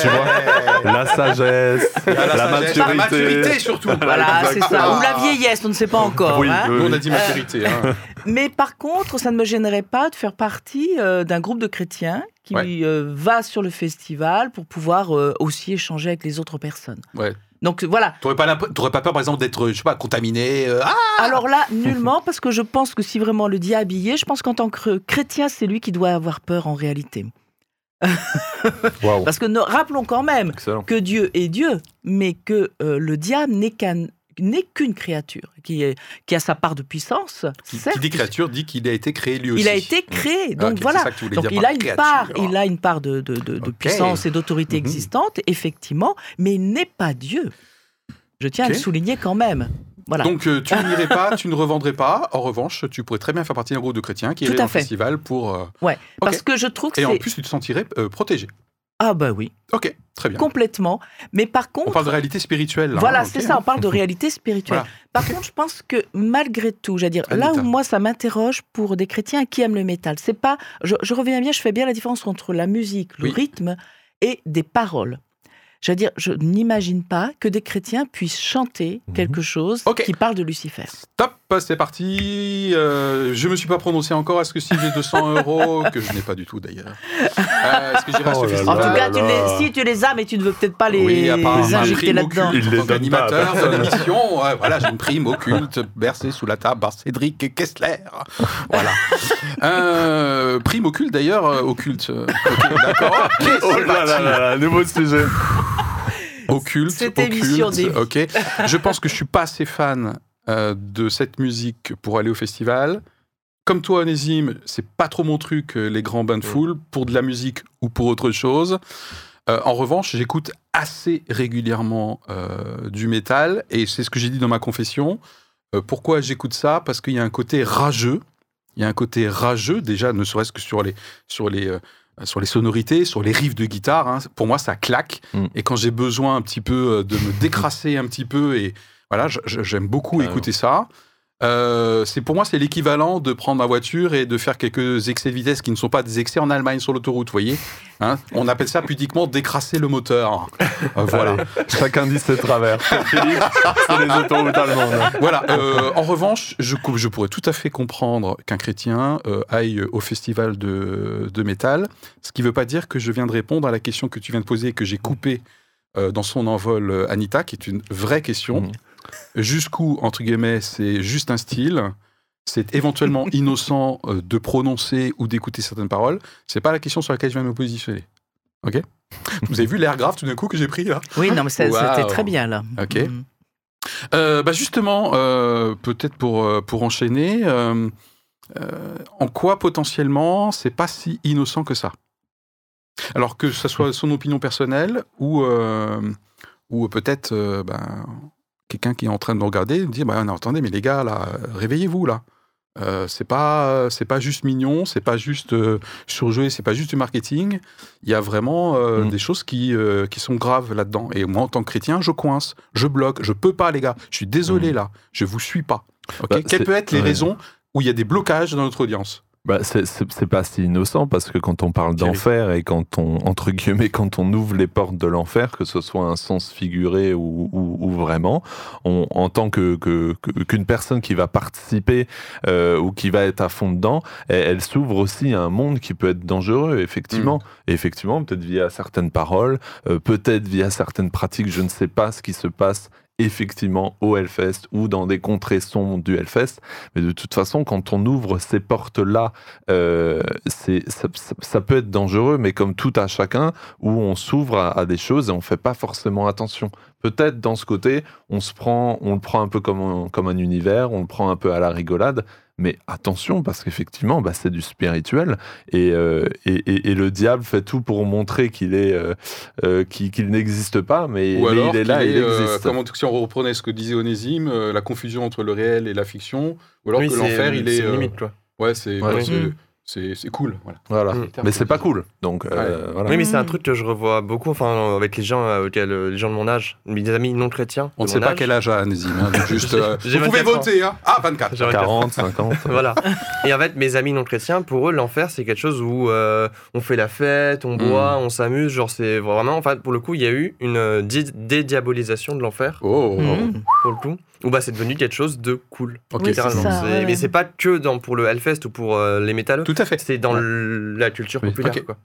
Tu vois La sagesse, la, sagesse, maturité. La maturité surtout. voilà, c'est ça. Ou la vieillesse, on ne sait pas encore. Oui, hein. oui. On a dit maturité. hein. Mais par contre, ça ne me gênerait pas de faire partie euh, d'un groupe de chrétiens qui Ouais. euh, va sur le festival pour pouvoir euh, aussi échanger avec les autres personnes. Ouais. Donc voilà. T'aurais pas, pas peur, par exemple, d'être, je sais pas, contaminé euh, Ah Alors là, nullement, parce que je pense que si vraiment le y est, je pense qu'en tant que chrétien, c'est lui qui doit avoir peur en réalité. Parce que rappelons quand même excellent. que Dieu est Dieu, mais que euh, le diable n'est qu'un n'est qu'une créature qui, est, qui a sa part de puissance. qui, certes. qui dit créature dit qu'il a été créé lui aussi. Il a été créé, Ah, donc ok, c'est voilà. Donc il a une créature. part, il a une part de, de, de- de Ok. puissance et d'autorité Mhm. existante, effectivement, mais il n'est pas Dieu. Je tiens à le souligner quand même. Voilà. Donc euh, tu n'irais pas, tu ne revendrais pas. En revanche, tu pourrais très bien faire partie d'un groupe de chrétiens qui irait à au fait. festival pour. euh, ouais, parce que je trouve que Et en c'est plus, tu te sentirais euh, protégé. ah bah oui, Ok, très bien. complètement. Mais par On contre, parle de réalité spirituelle. là, Voilà, hein, c'est ok, ça, on parle de réalité spirituelle. Voilà. Par contre, je pense que malgré tout, j'allais dire, là où moi ça m'interroge pour des chrétiens qui aiment le métal, c'est pas, je, je reviens bien, je fais bien la différence entre la musique, le Oui. rythme et des paroles. Je veux dire, je n'imagine pas que des chrétiens puissent chanter Mhm. quelque chose qui parle de Lucifer. Top, c'est parti. Euh, je me suis pas prononcé encore. Est-ce que si j'ai 200 euros, que je n'ai pas du tout d'ailleurs, euh, est-ce que j'irai à ce Oh En tout cas, tu les- si tu les as, mais tu ne veux peut-être pas les oui, ma injecter prime là-dedans. occulte Il les qu'animateur de l'émission. Voilà, j'ai une prime occulte bercée sous la table par Cédric Kessler. Voilà. Euh, prime occulte d'ailleurs, occulte. euh, ok, D'accord. Ok, Oh là là là, nouveau sujet. Occulte. Cette occulte, des- Ok. Je pense que je suis pas assez fan euh, de cette musique pour aller au festival. Comme toi, Onésime, c'est pas trop mon truc, euh, les grands bains de foule, pour de la musique ou pour autre chose. Euh, en revanche, j'écoute assez régulièrement euh, du métal, et c'est ce que j'ai dit dans ma confession. Pourquoi j'écoute ça? Parce qu'il y a un côté rageux. Il y a un côté rageux, déjà, ne serait-ce que sur les, sur les, sur les sonorités, sur les riffs de guitare. hein. Pour moi, ça claque. Mm. Et quand j'ai besoin un petit peu euh, de me décrasser un petit peu, et voilà, j'aime beaucoup écouter ça. Euh, c'est pour moi c'est l'équivalent de prendre ma voiture et de faire quelques excès de vitesse qui ne sont pas des excès en Allemagne sur l'autoroute, vous voyez. Hein On appelle ça pudiquement décrasser le moteur. Euh, voilà. Allez, chacun dit ses travers. Pour Philippe, c'est les autoroutes allemandes. Voilà. euh, en revanche, je, je pourrais tout à fait comprendre qu'un chrétien euh, aille au festival de, de métal, ce qui ne veut pas dire que je viens de répondre à la question que tu viens de poser et que j'ai coupée euh, dans son envol, euh, Anita, qui est une vraie question. Mhm. Jusqu'où, entre guillemets, c'est juste un style c'est éventuellement innocent euh, de prononcer ou d'écouter certaines paroles. C'est pas la question sur laquelle je viens de me positionner. Ok? Vous avez vu l'air grave tout d'un coup que j'ai pris là? Oui, non, mais ça- c'était très bien là. Ok. Mhm. Euh, bah justement, euh, peut-être pour, pour enchaîner, euh, en quoi potentiellement c'est pas si innocent que ça? Alors que ce soit son opinion personnelle ou, ou peut-être ben, quelqu'un qui est en train de nous regarder dire bah, non, attendez, mais les gars, là, réveillez-vous là. Euh, c'est pas c'est pas juste mignon, c'est pas juste euh, surjoué, c'est pas juste du marketing. Il y a vraiment euh, Mm. des choses qui euh, qui sont graves là-dedans. Et moi, en tant que chrétien, je coince, je bloque, je peux pas, les gars. Je suis désolé Mm. là, je vous suis pas. Bah, Quelles peuvent être les ouais. raisons où il y a des blocages dans notre audience? Bah, c'est- pas si innocent parce que quand on parle d'enfer et quand on entre guillemets quand on ouvre les portes de l'enfer, que ce soit un sens figuré ou, ou- ou vraiment, on, en tant que que- que- qu'une personne qui va participer euh, ou qui va être à fond dedans, elle, elle s'ouvre aussi à un monde qui peut être dangereux effectivement. Et effectivement, peut-être via certaines paroles, euh, peut-être via certaines pratiques, je ne sais pas ce qui se passe effectivement au Hellfest ou dans des contrées sombres du Hellfest. Mais de toute façon, quand on ouvre ces portes-là, euh, ça, peut être dangereux, mais comme tout à chacun, où on s'ouvre à, à des choses et on fait pas forcément attention. Peut-être dans ce côté, on se prend, on le prend un peu comme un, comme un univers, on le prend un peu à la rigolade, mais attention parce qu'effectivement, bah, c'est du spirituel et, euh, et, et- et le diable fait tout pour montrer qu'il est, euh, euh, qu'il n'existe pas, mais, Ou mais alors il est là, il est, euh, existe. comment- si on reprenait ce que disait Onésime, euh, la confusion entre le réel et la fiction, ou alors Oui, que c'est- l'enfer, il est... c'est euh, limite, quoi. ouais, c'est Ouais. C'est- Mm. cool. Voilà. Voilà. Mm. Mais c'est pas cool. Donc euh, voilà. Oui, mais c'est un Mm. truc que je revois beaucoup, enfin, avec les gens, euh, auxquels, euh, les gens de mon âge, mes amis non chrétiens. On ne sait pas âge. quel âge a Onésime. hein, donc juste, euh, vous pouvez 24 ans. voter. Hein ah, 24. J'ai 24 ans. 40, 50. Voilà. Et en fait, mes amis non chrétiens, pour eux, l'enfer, c'est quelque chose où euh, on fait la fête, on boit, on s'amuse. Genre, c'est vraiment. En fait, pour le coup, il y a eu une di- dédiabolisation de l'enfer, Oh, pour le coup, où bah, c'est devenu quelque chose de cool. ok. Oui, c'est littéralement. ça, ouais. Mais c'est pas que dans, pour le Hellfest ou pour euh, les métalleux. Tout à fait. C'est dans Ouais. la culture Oui. populaire. Quoi.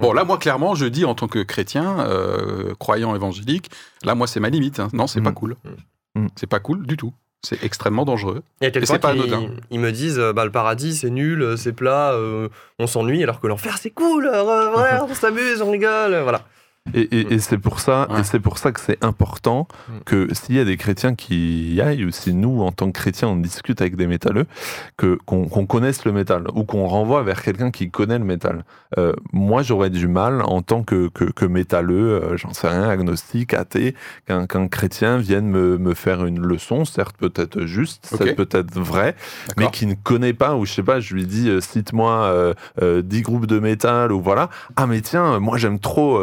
Bon, là, moi, clairement, je dis en tant que chrétien, euh, croyant évangélique, là, moi, c'est ma limite. hein. Non, c'est Mm. pas cool. Mm. C'est pas cool du tout. C'est extrêmement dangereux. Et point c'est pas anodin. ils me disent euh, bah, le paradis c'est nul, c'est plat, euh, on s'ennuie, alors que l'enfer c'est cool, euh, ouais, on s'amuse, on rigole, voilà. Et, et- et c'est pour ça, Ouais. et c'est pour ça que c'est important Mm. que s'il y a des chrétiens qui y aillent, ou si nous, en tant que chrétiens, on discute avec des métalleux, que qu'on connaisse le métal ou qu'on renvoie vers quelqu'un qui connaît le métal. Euh, moi, j'aurais du mal en tant que que, que métalleux, euh, j'en sais rien, agnostique, athée, qu'un chrétien vienne me, me faire une leçon, certes peut-être juste, certes peut-être vraie, mais qui ne connaît pas, ou je sais pas, je lui dis, euh, cite-moi euh, euh, 10 groupes de métal, ou voilà. Ah, mais tiens, moi j'aime trop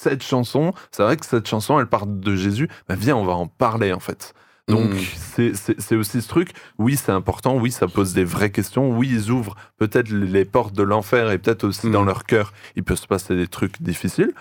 cette chanson. C'est vrai que cette chanson, elle parle de Jésus. Bah, viens, on va en parler, en fait. Donc, Mm. c'est- aussi ce truc. Oui, c'est important. Oui, ça pose des vraies questions. Oui, ils ouvrent peut-être les portes de l'enfer et peut-être aussi Mm. dans leur cœur, il peut se passer des trucs difficiles.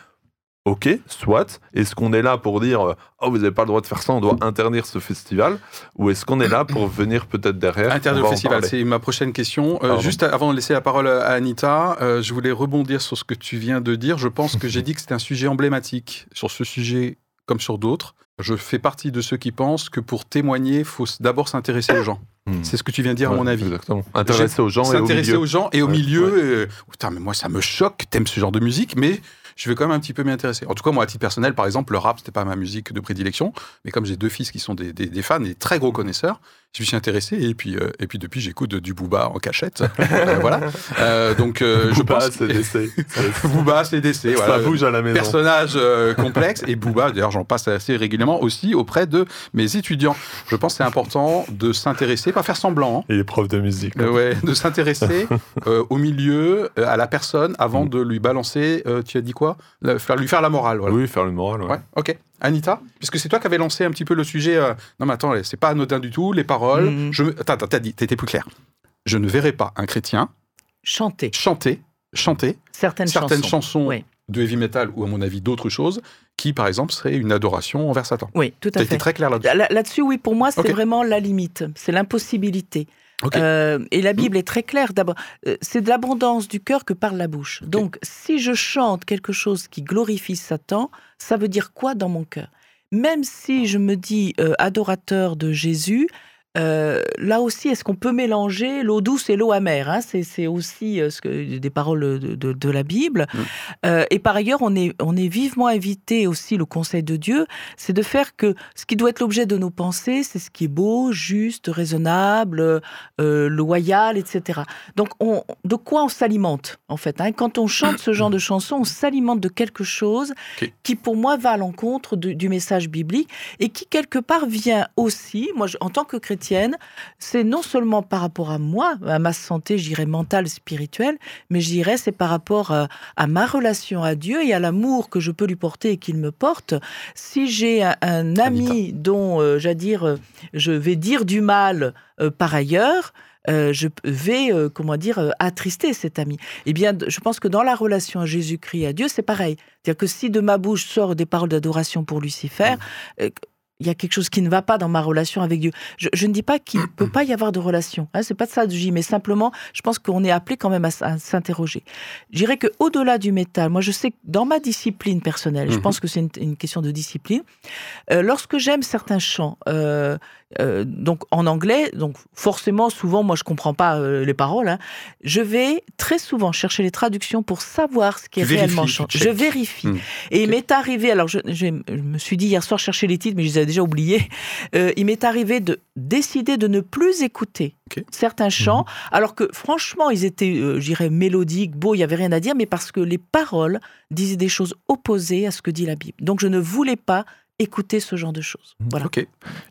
Ok, soit. Est-ce qu'on est là pour dire euh, oh vous n'avez pas le droit de faire ça, on doit interdire ce festival, ou est-ce qu'on est là pour venir peut-être derrière au en festival, c'est ma prochaine question. Euh, juste avant de laisser la parole à Anita, euh, je voulais rebondir sur ce que tu viens de dire. Je pense que j'ai dit que c'était un sujet emblématique. Sur ce sujet, comme sur d'autres, je fais partie de ceux qui pensent que pour témoigner, il faut d'abord s'intéresser aux gens. Hmm. C'est ce que tu viens de dire, à mon avis. Exactement. Intéresser aux gens et au S'intéresser milieu. aux gens et au Ouais, milieu. putain, mais moi, ça me choque. T'aimes ce genre de musique, mais je vais quand même un petit peu m'y intéresser. En tout cas, moi, à titre personnel, par exemple, le rap, c'était pas ma musique de prédilection. Mais comme j'ai deux fils qui sont des, des- des fans et très gros connaisseurs, je me suis intéressé. Et puis, euh, et puis depuis, j'écoute du Booba en cachette. Euh, voilà. Euh, donc, euh, je Booba, pense. c'est décès. Booba, c'est décès. Ça Voilà. bouge à la maison. Personnage complexe et Booba, d'ailleurs j'en passe assez régulièrement aussi auprès de mes étudiants. Je pense que c'est important de s'intéresser, pas faire semblant, hein, Il est prof de musique. ouais, de s'intéresser au milieu, à la personne, avant Mm. de lui balancer, tu as dit quoi? Faire, Lui faire la morale. Voilà. Oui, faire le moral. ouais. Ouais, ok. Anita, puisque c'est toi qui avais lancé un petit peu le sujet. euh, non, mais attends, c'est pas anodin du tout, les paroles. Je me... Attends, t'as dit, t'étais plus clair. Je ne verrai pas un chrétien Chanter chanter, chanter certaines, certaines chansons. chansons Oui. de heavy metal ou, à mon avis, d'autres choses qui, par exemple, seraient une adoration envers Satan. Oui, tout T'as à été fait. très clair là-dessus. Là- Là-dessus, oui, pour moi, c'est vraiment la limite. C'est l'impossibilité. Euh, et la Bible est très claire. D'abord, euh, c'est de l'abondance du cœur que parle la bouche. Donc, si je chante quelque chose qui glorifie Satan, ça veut dire quoi dans mon cœur? Même si je me dis euh, adorateur de Jésus, euh, là aussi, est-ce qu'on peut mélanger l'eau douce et l'eau amère hein? C'est aussi euh, ce que, des paroles de, de- de la Bible. Mm. Euh, et par ailleurs, on est, on est vivement invité aussi, le conseil de Dieu, c'est de faire que ce qui doit être l'objet de nos pensées, c'est ce qui est beau, juste, raisonnable, loyal, etc. Donc, on, de quoi on s'alimente, en fait hein? Quand on chante ce genre de chansons, on s'alimente de quelque chose qui, pour moi, va à l'encontre du, message biblique et qui, quelque part, vient aussi, moi, je- en tant que chrétienne, c'est non seulement par rapport à moi, à ma santé, je dirais, mentale, spirituelle, mais je dirais, c'est par rapport à, à ma relation à Dieu et à l'amour que je peux lui porter et qu'il me porte. Si j'ai un, un ami dont, euh, j'allais dire, euh, je vais dire du mal euh, par ailleurs, euh, je vais, euh, comment dire, euh, attrister cet ami. Eh bien, je pense que dans la relation à Jésus-Christ à Dieu, c'est pareil. C'est-à-dire que si de ma bouche sortent des paroles d'adoration pour Lucifer, euh, il y a quelque chose qui ne va pas dans ma relation avec Dieu. Je, je ne dis pas qu'il ne peut pas y avoir de relation. Hein, c'est pas de ça que je dis, mais simplement, je pense qu'on est appelé quand même à, s'interroger. Je dirais que au-delà du métal, moi, je sais que dans ma discipline personnelle, je Mhm. pense que c'est une, une question de discipline. euh, lorsque j'aime certains chants, euh, euh, donc en anglais, donc forcément, souvent, moi, je comprends pas les paroles. hein, je vais très souvent chercher les traductions pour savoir ce qui est réellement chanté. Je vérifie. Mhm. Et il m'est arrivé, alors je, me suis dit hier soir chercher les titres, mais je les avais déjà oubliés. Euh, il m'est arrivé de décider de ne plus écouter certains chants, alors que franchement, ils étaient, euh, je dirais, mélodiques, beaux, il n'y avait rien à dire, mais parce que les paroles disaient des choses opposées à ce que dit la Bible. Donc je ne voulais pas écouter ce genre de choses. Voilà. Ok,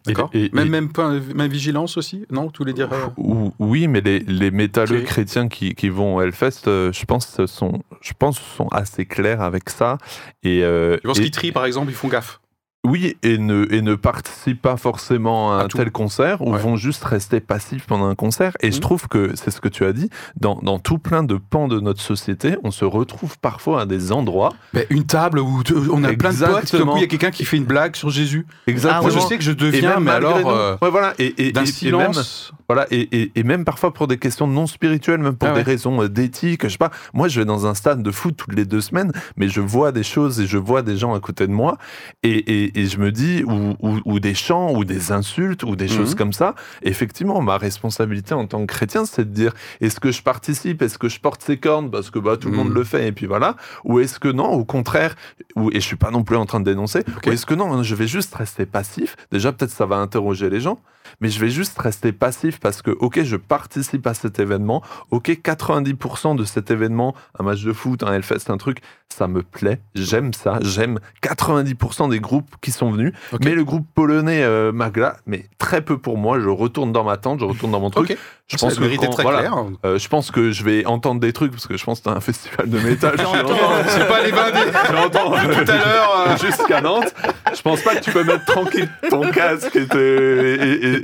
d'accord. et- Même, et- même, pas- même vigilance aussi Non, tous les dire. euh, Ou- Oui, mais les, les métalleux chrétiens qui, qui vont au Hellfest, euh, je pense, sont, je pense, sont assez clairs avec ça. Et, euh, Tu penses et- qu'ils trient, par exemple, ils font gaffe? Oui, et ne, et ne participent pas forcément à À un tout. tel concert, ou Ouais. vont juste rester passifs pendant un concert. Et je Mhm. trouve que, c'est ce que tu as dit, dans, dans tout plein de pans de notre société, on se retrouve parfois à des endroits. Ben, Une table où on a plein de potes, tout coup, il y a quelqu'un qui fait une blague sur Jésus. Exactement. Moi, je sais que je deviens, même mais alors, euh, Ouais, voilà. Et, et, d'un et- et même- silence. Voilà, et, et- même parfois pour des questions non spirituelles, même pour Ah des raisons euh, d'éthique, je sais pas. Moi, je vais dans un stade de foot toutes les deux semaines, mais je vois des choses et je vois des gens à côté de moi, et, et- je me dis, ou, ou- ou des chants, ou des insultes, ou des choses Mhm. comme ça. Effectivement, ma responsabilité en tant que chrétien, c'est de dire, est-ce que je participe, est-ce que je porte ces cornes parce que bah, tout le Mhm. monde le fait, et puis voilà, ou est-ce que non, au contraire, ou, et je suis pas non plus en train de dénoncer, ou est-ce que non, je vais juste rester passif. Déjà, peut-être ça va interroger les gens, mais je vais juste rester passif parce que, ok, je participe à cet événement, ok, 90% de cet événement, un match de foot, un Hellfest, un truc, ça me plaît, j'aime ça, j'aime 90% des groupes qui sont venus, mais le groupe polonais euh, Magla, mais très peu pour moi, je retourne dans ma tente, je retourne dans mon truc. Je pense que quand- très voilà, clair. euh, je pense que je vais entendre des trucs parce que je pense que c'est un festival de métal. je vais entendre- C'est pas les blindés. J'entends Tout à l'heure, euh, jusqu'à Nantes. Je pense pas que tu peux mettre tranquille ton casque et et,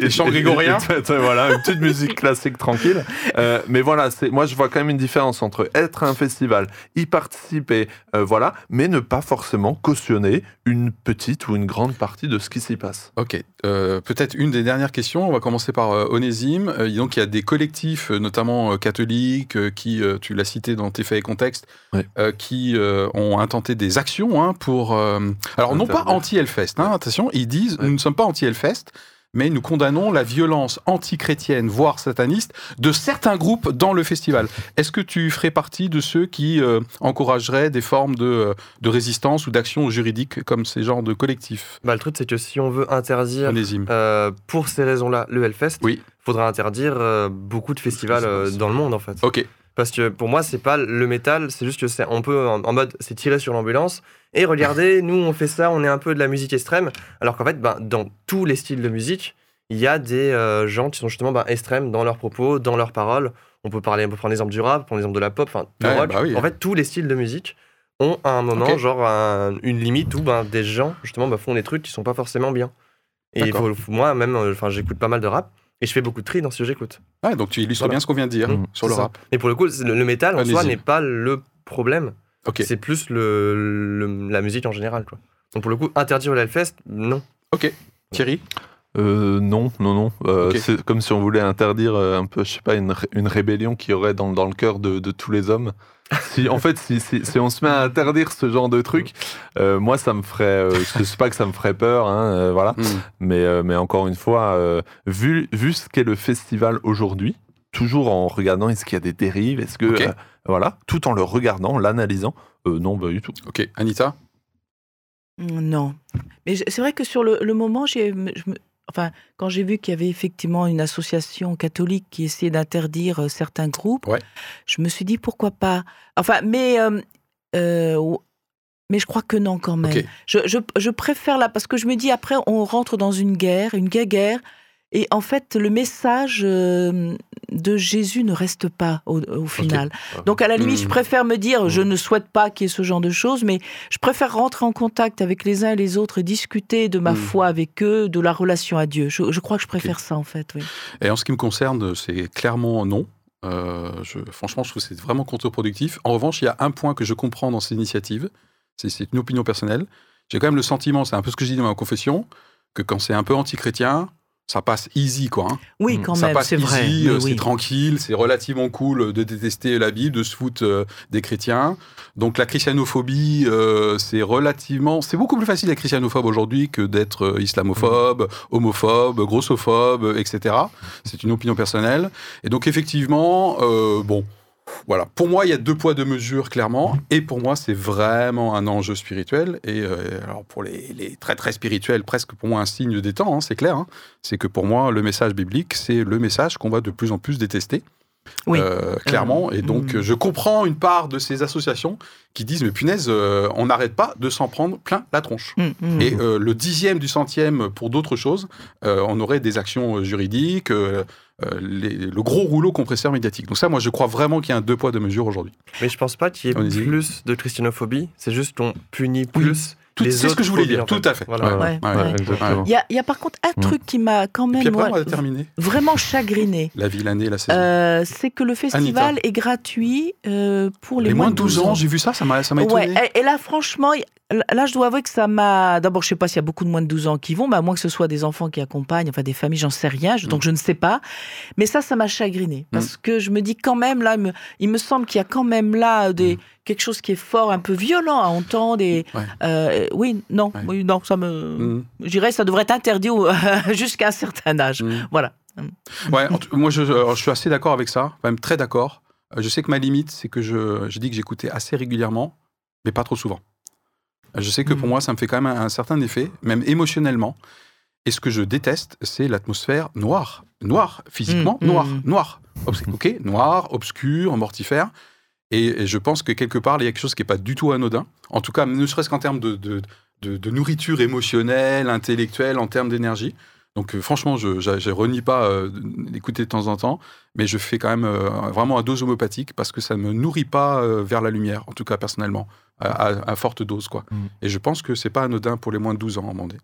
et, Et chant grégorien. voilà, une petite musique classique tranquille. Euh, mais voilà, c'est moi je vois quand même une différence entre être à un festival, y participer, euh, voilà, mais ne pas forcément cautionner une petite ou une grande partie de ce qui s'y passe. Ok, euh, peut-être une des dernières questions. On va commencer par euh, Onésime. Euh, donc, il y a des collectifs, euh, notamment euh, catholiques, euh, qui, tu l'as cité dans tes faits et contextes, qui ont intenté des actions hein, pour. alors, non pas anti-Hellfest, hein, attention, ils disent nous ne sommes pas anti-Hellfest. Mais nous condamnons la violence antichrétienne, voire sataniste, de certains groupes dans le festival. Est-ce que tu ferais partie de ceux qui euh, encourageraient des formes de, euh, de résistance ou d'action juridique comme ces genres de collectifs? Bah, le truc, c'est que si on veut interdire euh, pour ces raisons-là le Hellfest, Oui. faudra interdire euh, beaucoup de festivals dans le monde en fait. Ok, Parce que pour moi, c'est pas le métal, c'est juste que c'est on peut en, en mode c'est tiré sur l'ambulance et regardez, nous on fait ça, on est un peu de la musique extrême, alors qu'en fait, ben, dans tous les styles de musique, il y a des euh, gens qui sont justement ben, extrêmes dans leurs propos, dans leurs paroles. On peut parler, on peut prendre l'exemple du rap, prendre l'exemple de la pop, enfin Ouais, rock. bah oui. En fait, tous les styles de musique ont à un moment genre un- une limite où ben, des gens justement ben, font des trucs qui sont pas forcément bien. Et faut, moi même, euh, enfin j'écoute pas mal de rap et je fais beaucoup de tri dans ce que j'écoute. Ouais, donc tu illustres Voilà. bien ce qu'on vient de dire Mmh. sur le ça. rap. Mais pour le coup, le, le métal en soi n'est pas le problème. Ok, C'est plus le, le- la musique en général. Quoi. Donc pour le coup, interdire le Hellfest, non. Thierry Euh, non, non, non. Euh, Ok. C'est comme si on voulait interdire euh, un peu, je sais pas, une, une rébellion qui aurait dans, dans le cœur de, de tous les hommes. Si, en fait, si, si, si on se met à interdire ce genre de truc, euh, moi, ça me ferait. euh, je sais pas que ça me ferait peur, hein, euh, voilà. Hmm. Mais, euh, mais encore une fois, euh, vu, vu ce qu'est le festival aujourd'hui, toujours en regardant est-ce qu'il y a des dérives, est-ce que. Euh, voilà, tout en le regardant, l'analysant, euh, non, pas du tout. Ok, Anita? Non. Mais c'est vrai que sur le, le moment, j'ai, je me- enfin, quand j'ai vu qu'il y avait effectivement une association catholique qui essayait d'interdire euh, certains groupes, Ouais. je me suis dit pourquoi pas? Enfin, mais, euh, euh, mais je crois que non quand même. Je, je, je préfère là parce que je me dis après on rentre dans une guerre, une guerre. Et en fait, le message euh, de Jésus ne reste pas au, au final. Donc, à la limite, je préfère me dire, je Mm. ne souhaite pas qu'il y ait ce genre de choses, mais je préfère rentrer en contact avec les uns et les autres et discuter de ma Mm. foi avec eux, de la relation à Dieu. Je, je crois que je préfère ça, en fait. Oui. Et en ce qui me concerne, c'est clairement non. Euh, je, franchement, je trouve que c'est vraiment contre-productif. En revanche, il y a un point que je comprends dans ces initiatives, c'est c'est une opinion personnelle. J'ai quand même le sentiment, c'est un peu ce que je dis dans ma confession, que quand c'est un peu anti-chrétien, ça passe easy, quoi. hein. Oui, Mm. quand ça même, passe c'est vrai. euh, c'est oui. tranquille, c'est relativement cool de détester la Bible, de se foutre euh, des chrétiens. Donc la christianophobie, euh, c'est relativement, c'est beaucoup plus facile d'être christianophobe aujourd'hui que d'être euh, islamophobe, homophobe, grossophobe, euh, etc. C'est une opinion personnelle. Et donc effectivement, euh, bon. Voilà, pour moi, il y a deux poids, deux mesures, clairement. Et pour moi, c'est vraiment un enjeu spirituel. Et euh, alors, pour les, les très, très spirituels, presque pour moi un signe des temps, hein, c'est clair. hein. C'est que pour moi, le message biblique, c'est le message qu'on va de plus en plus détester. Oui. Euh, clairement. Et donc, mm. je comprends une part de ces associations qui disent Mais punaise, euh, on n'arrête pas de s'en prendre plein la tronche. Mm, mm. Et euh, le dixième du centième pour d'autres choses, euh, on aurait des actions euh, juridiques, euh, euh, les- le gros rouleau compresseur médiatique. Donc ça, moi, je crois vraiment qu'il y a un deux poids, deux mesures aujourd'hui. Mais je pense pas qu'il y ait Allez-y. plus de christianophobie, c'est juste qu'on punit plus Tout- les C'est ce que je voulais dire, en fait. tout à fait. Voilà. Ouais, ouais, ouais. exactement. Il y a, il y a par contre un Mm. truc qui m'a quand même après, moi, vraiment chagriné. La ville, l'année, la saison. Euh, c'est que le festival est gratuit euh, pour les, les moins de 12 ans, j'ai vu ça, ça m'a ça m'a Ouais, étonné. et, et là, franchement, y- là, je dois avouer que ça m'a. D'abord, je sais pas s'il y a beaucoup de moins de 12 ans qui vont, mais à moins que ce soit des enfants qui accompagnent, enfin des familles, j'en sais rien, je- donc Mm. je ne sais pas. Mais ça, ça m'a chagriné. Parce que je me dis quand même, là, il me, il me semble qu'il y a quand même là des, quelque chose qui est fort, un peu violent à entendre. Et, Mm. Ouais. euh, oui, non, Ouais. oui, non, ça me. Mm. Je dirais ça devrait être interdit jusqu'à un certain âge. Mm. Voilà. Ouais, moi je suis assez d'accord avec ça, même très d'accord. Euh, Je sais que ma limite, c'est que je, je dis que j'écoutais assez régulièrement, mais pas trop souvent. Je sais que pour Mhm. moi, ça me fait quand même un, un certain effet, même émotionnellement. Et ce que je déteste, c'est l'atmosphère noire. Noire, physiquement, Mhm. noir, Mhm. noir. Obs- Ok, noir, obscur, mortifère. Et, et je pense que quelque part, il y a quelque chose qui n'est pas du tout anodin. En tout cas, ne serait-ce qu'en termes de, de, de- de nourriture émotionnelle, intellectuelle, en termes d'énergie. Donc euh, franchement, je ne renie pas euh, d'écouter de temps en temps, mais je fais quand même euh, vraiment à dose homopathique parce que ça ne me nourrit pas euh, vers la lumière, en tout cas personnellement, à, à- à forte dose. quoi. Mm. Et je pense que c'est pas anodin pour les moins de 12 ans en Vendée.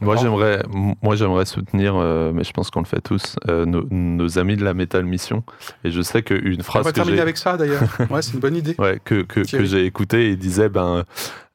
Moi, j'aimerais, moi, j'aimerais soutenir, euh, mais je pense qu'on le fait tous, euh, nos, nos amis de la Metal Mission. Et je sais qu'une On phrase va que terminer j'ai, avec ça d'ailleurs. Ouais, c'est une bonne idée. ouais, que, que, j'ai écouté, il disait, ben,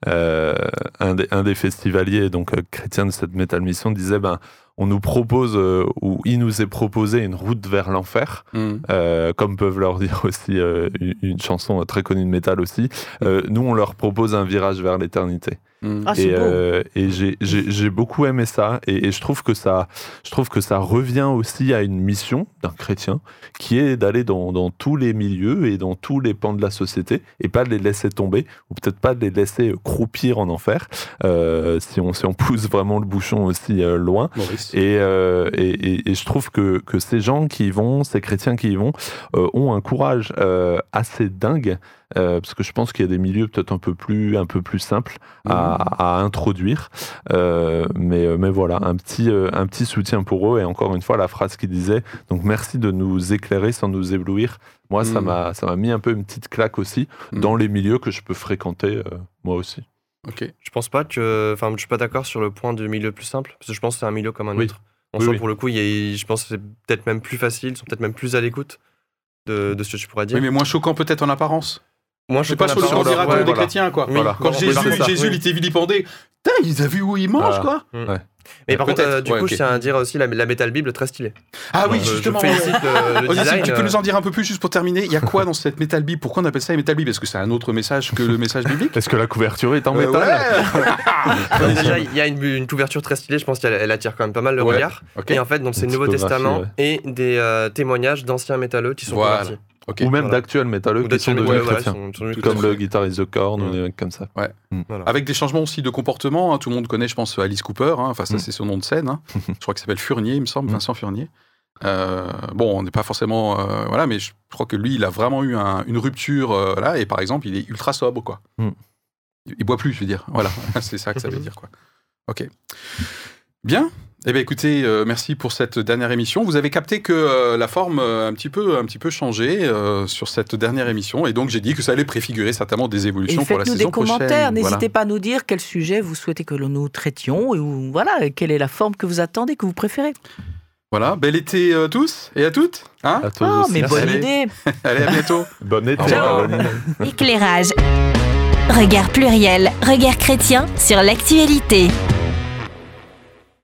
euh, un, des, un des festivaliers, donc chrétien de cette Metal Mission, disait, ben, on nous propose, euh, ou il nous est proposé une route vers l'enfer, Mm. euh, comme peuvent leur dire aussi euh, une, une chanson très connue de métal aussi. Nous, on leur propose un virage vers l'éternité. Mm. Ah, et euh, et j'ai- beaucoup aimé ça. Et, et je trouve que ça je trouve que ça revient aussi à une mission d'un chrétien qui est d'aller dans, dans tous les milieux et dans tous les pans de la société et pas de les laisser tomber ou peut-être pas de les laisser croupir en enfer euh, si on si on pousse vraiment le bouchon aussi euh, loin. Et, euh, et, et- et je trouve que, que ces gens qui y vont, ces chrétiens qui y vont, euh, ont un courage euh, assez dingue, euh, parce que je pense qu'il y a des milieux peut-être un peu plus, un peu plus simples à, à introduire. Euh, mais, euh, mais voilà, un petit, euh, un petit soutien pour eux. Et encore une fois, la phrase qui disait, donc merci de nous éclairer sans nous éblouir. Moi, ça Mm. m'a ça m'a mis un peu une petite claque aussi Mm. dans les milieux que je peux fréquenter, euh, moi aussi. Ok. Je pense pas que. Enfin, je suis pas d'accord sur le point du milieu plus simple, parce que je pense que c'est un milieu comme un Oui. autre. En Oui, soi, oui. pour le coup, il y a- je pense que c'est peut-être même plus facile, ils sont peut-être même plus à l'écoute de, de ce que tu pourrais dire. Oui, mais moins choquant peut-être en apparence. Moi, Je sais pas sur le grand miracle ouais, des voilà. chrétiens, quoi. Oui, Voilà. Quand Jésus, ça, Jésus oui. il était vilipendé, putain, ils avaient où ils mangent, Voilà. quoi. Mais par contre, euh, du ouais, coup, ok. je tiens à dire aussi la, la Metal Bible très stylée. Ah oui, Je- je justement. félicite le, le design. tu peux euh, nous en dire un peu plus juste pour terminer Il y a quoi dans cette Metal Bible? Pourquoi on appelle ça Metal Bible? Est-ce que c'est un autre message que le message biblique? Est-ce que la couverture est en Euh, métal? ouais. Déjà, il y a une, une couverture très stylée, je pense qu'elle elle attire quand même pas mal le Ouais. regard. Et en fait, donc c'est le Nouveau Testament ouais. et des euh, témoignages d'anciens métalleux qui sont Voilà. convertis. Ou même Voilà. d'actuels métalleux qui sont devenus voilà, chrétiens. sont- sont Comme le guitariste The Korn ou Mm. des mecs comme ça. Voilà. Avec des changements aussi de comportement. hein. Tout le monde connaît, je pense, Alice Cooper. hein. Enfin, ça, Mm. c'est son nom de scène. hein. je crois qu'il s'appelle Furnier, il me semble, Mm. Vincent Furnier. Euh, bon, on n'est pas forcément. euh, voilà, mais je crois que lui, il a vraiment eu un- une rupture. euh, là, et par exemple, il est ultra sobre, quoi. Mm. Il, il boit plus, je veux dire. Voilà, c'est ça que ça veut dire, quoi. Ok. Bien. Eh bien, écoutez, euh, merci pour cette dernière émission. Vous avez capté que euh, la forme euh, un petit peu, un petit peu changé euh, sur cette dernière émission, et donc j'ai dit que ça allait préfigurer certainement des Et évolutions pour la faites-nous saison des commentaires. prochaine. N'hésitez Voilà. pas à nous dire quel sujet vous souhaitez que nous traitions et où, voilà, quelle est la forme que vous attendez, que vous préférez. Voilà, bel été euh, tous et à toutes. Hein À toi Ah, aussi. mais bonne Allez. idée. Allez, à bientôt. Bonne été. Ciao. bonne idée. Éclairage. Regard pluriel, regard chrétien sur l'actualité.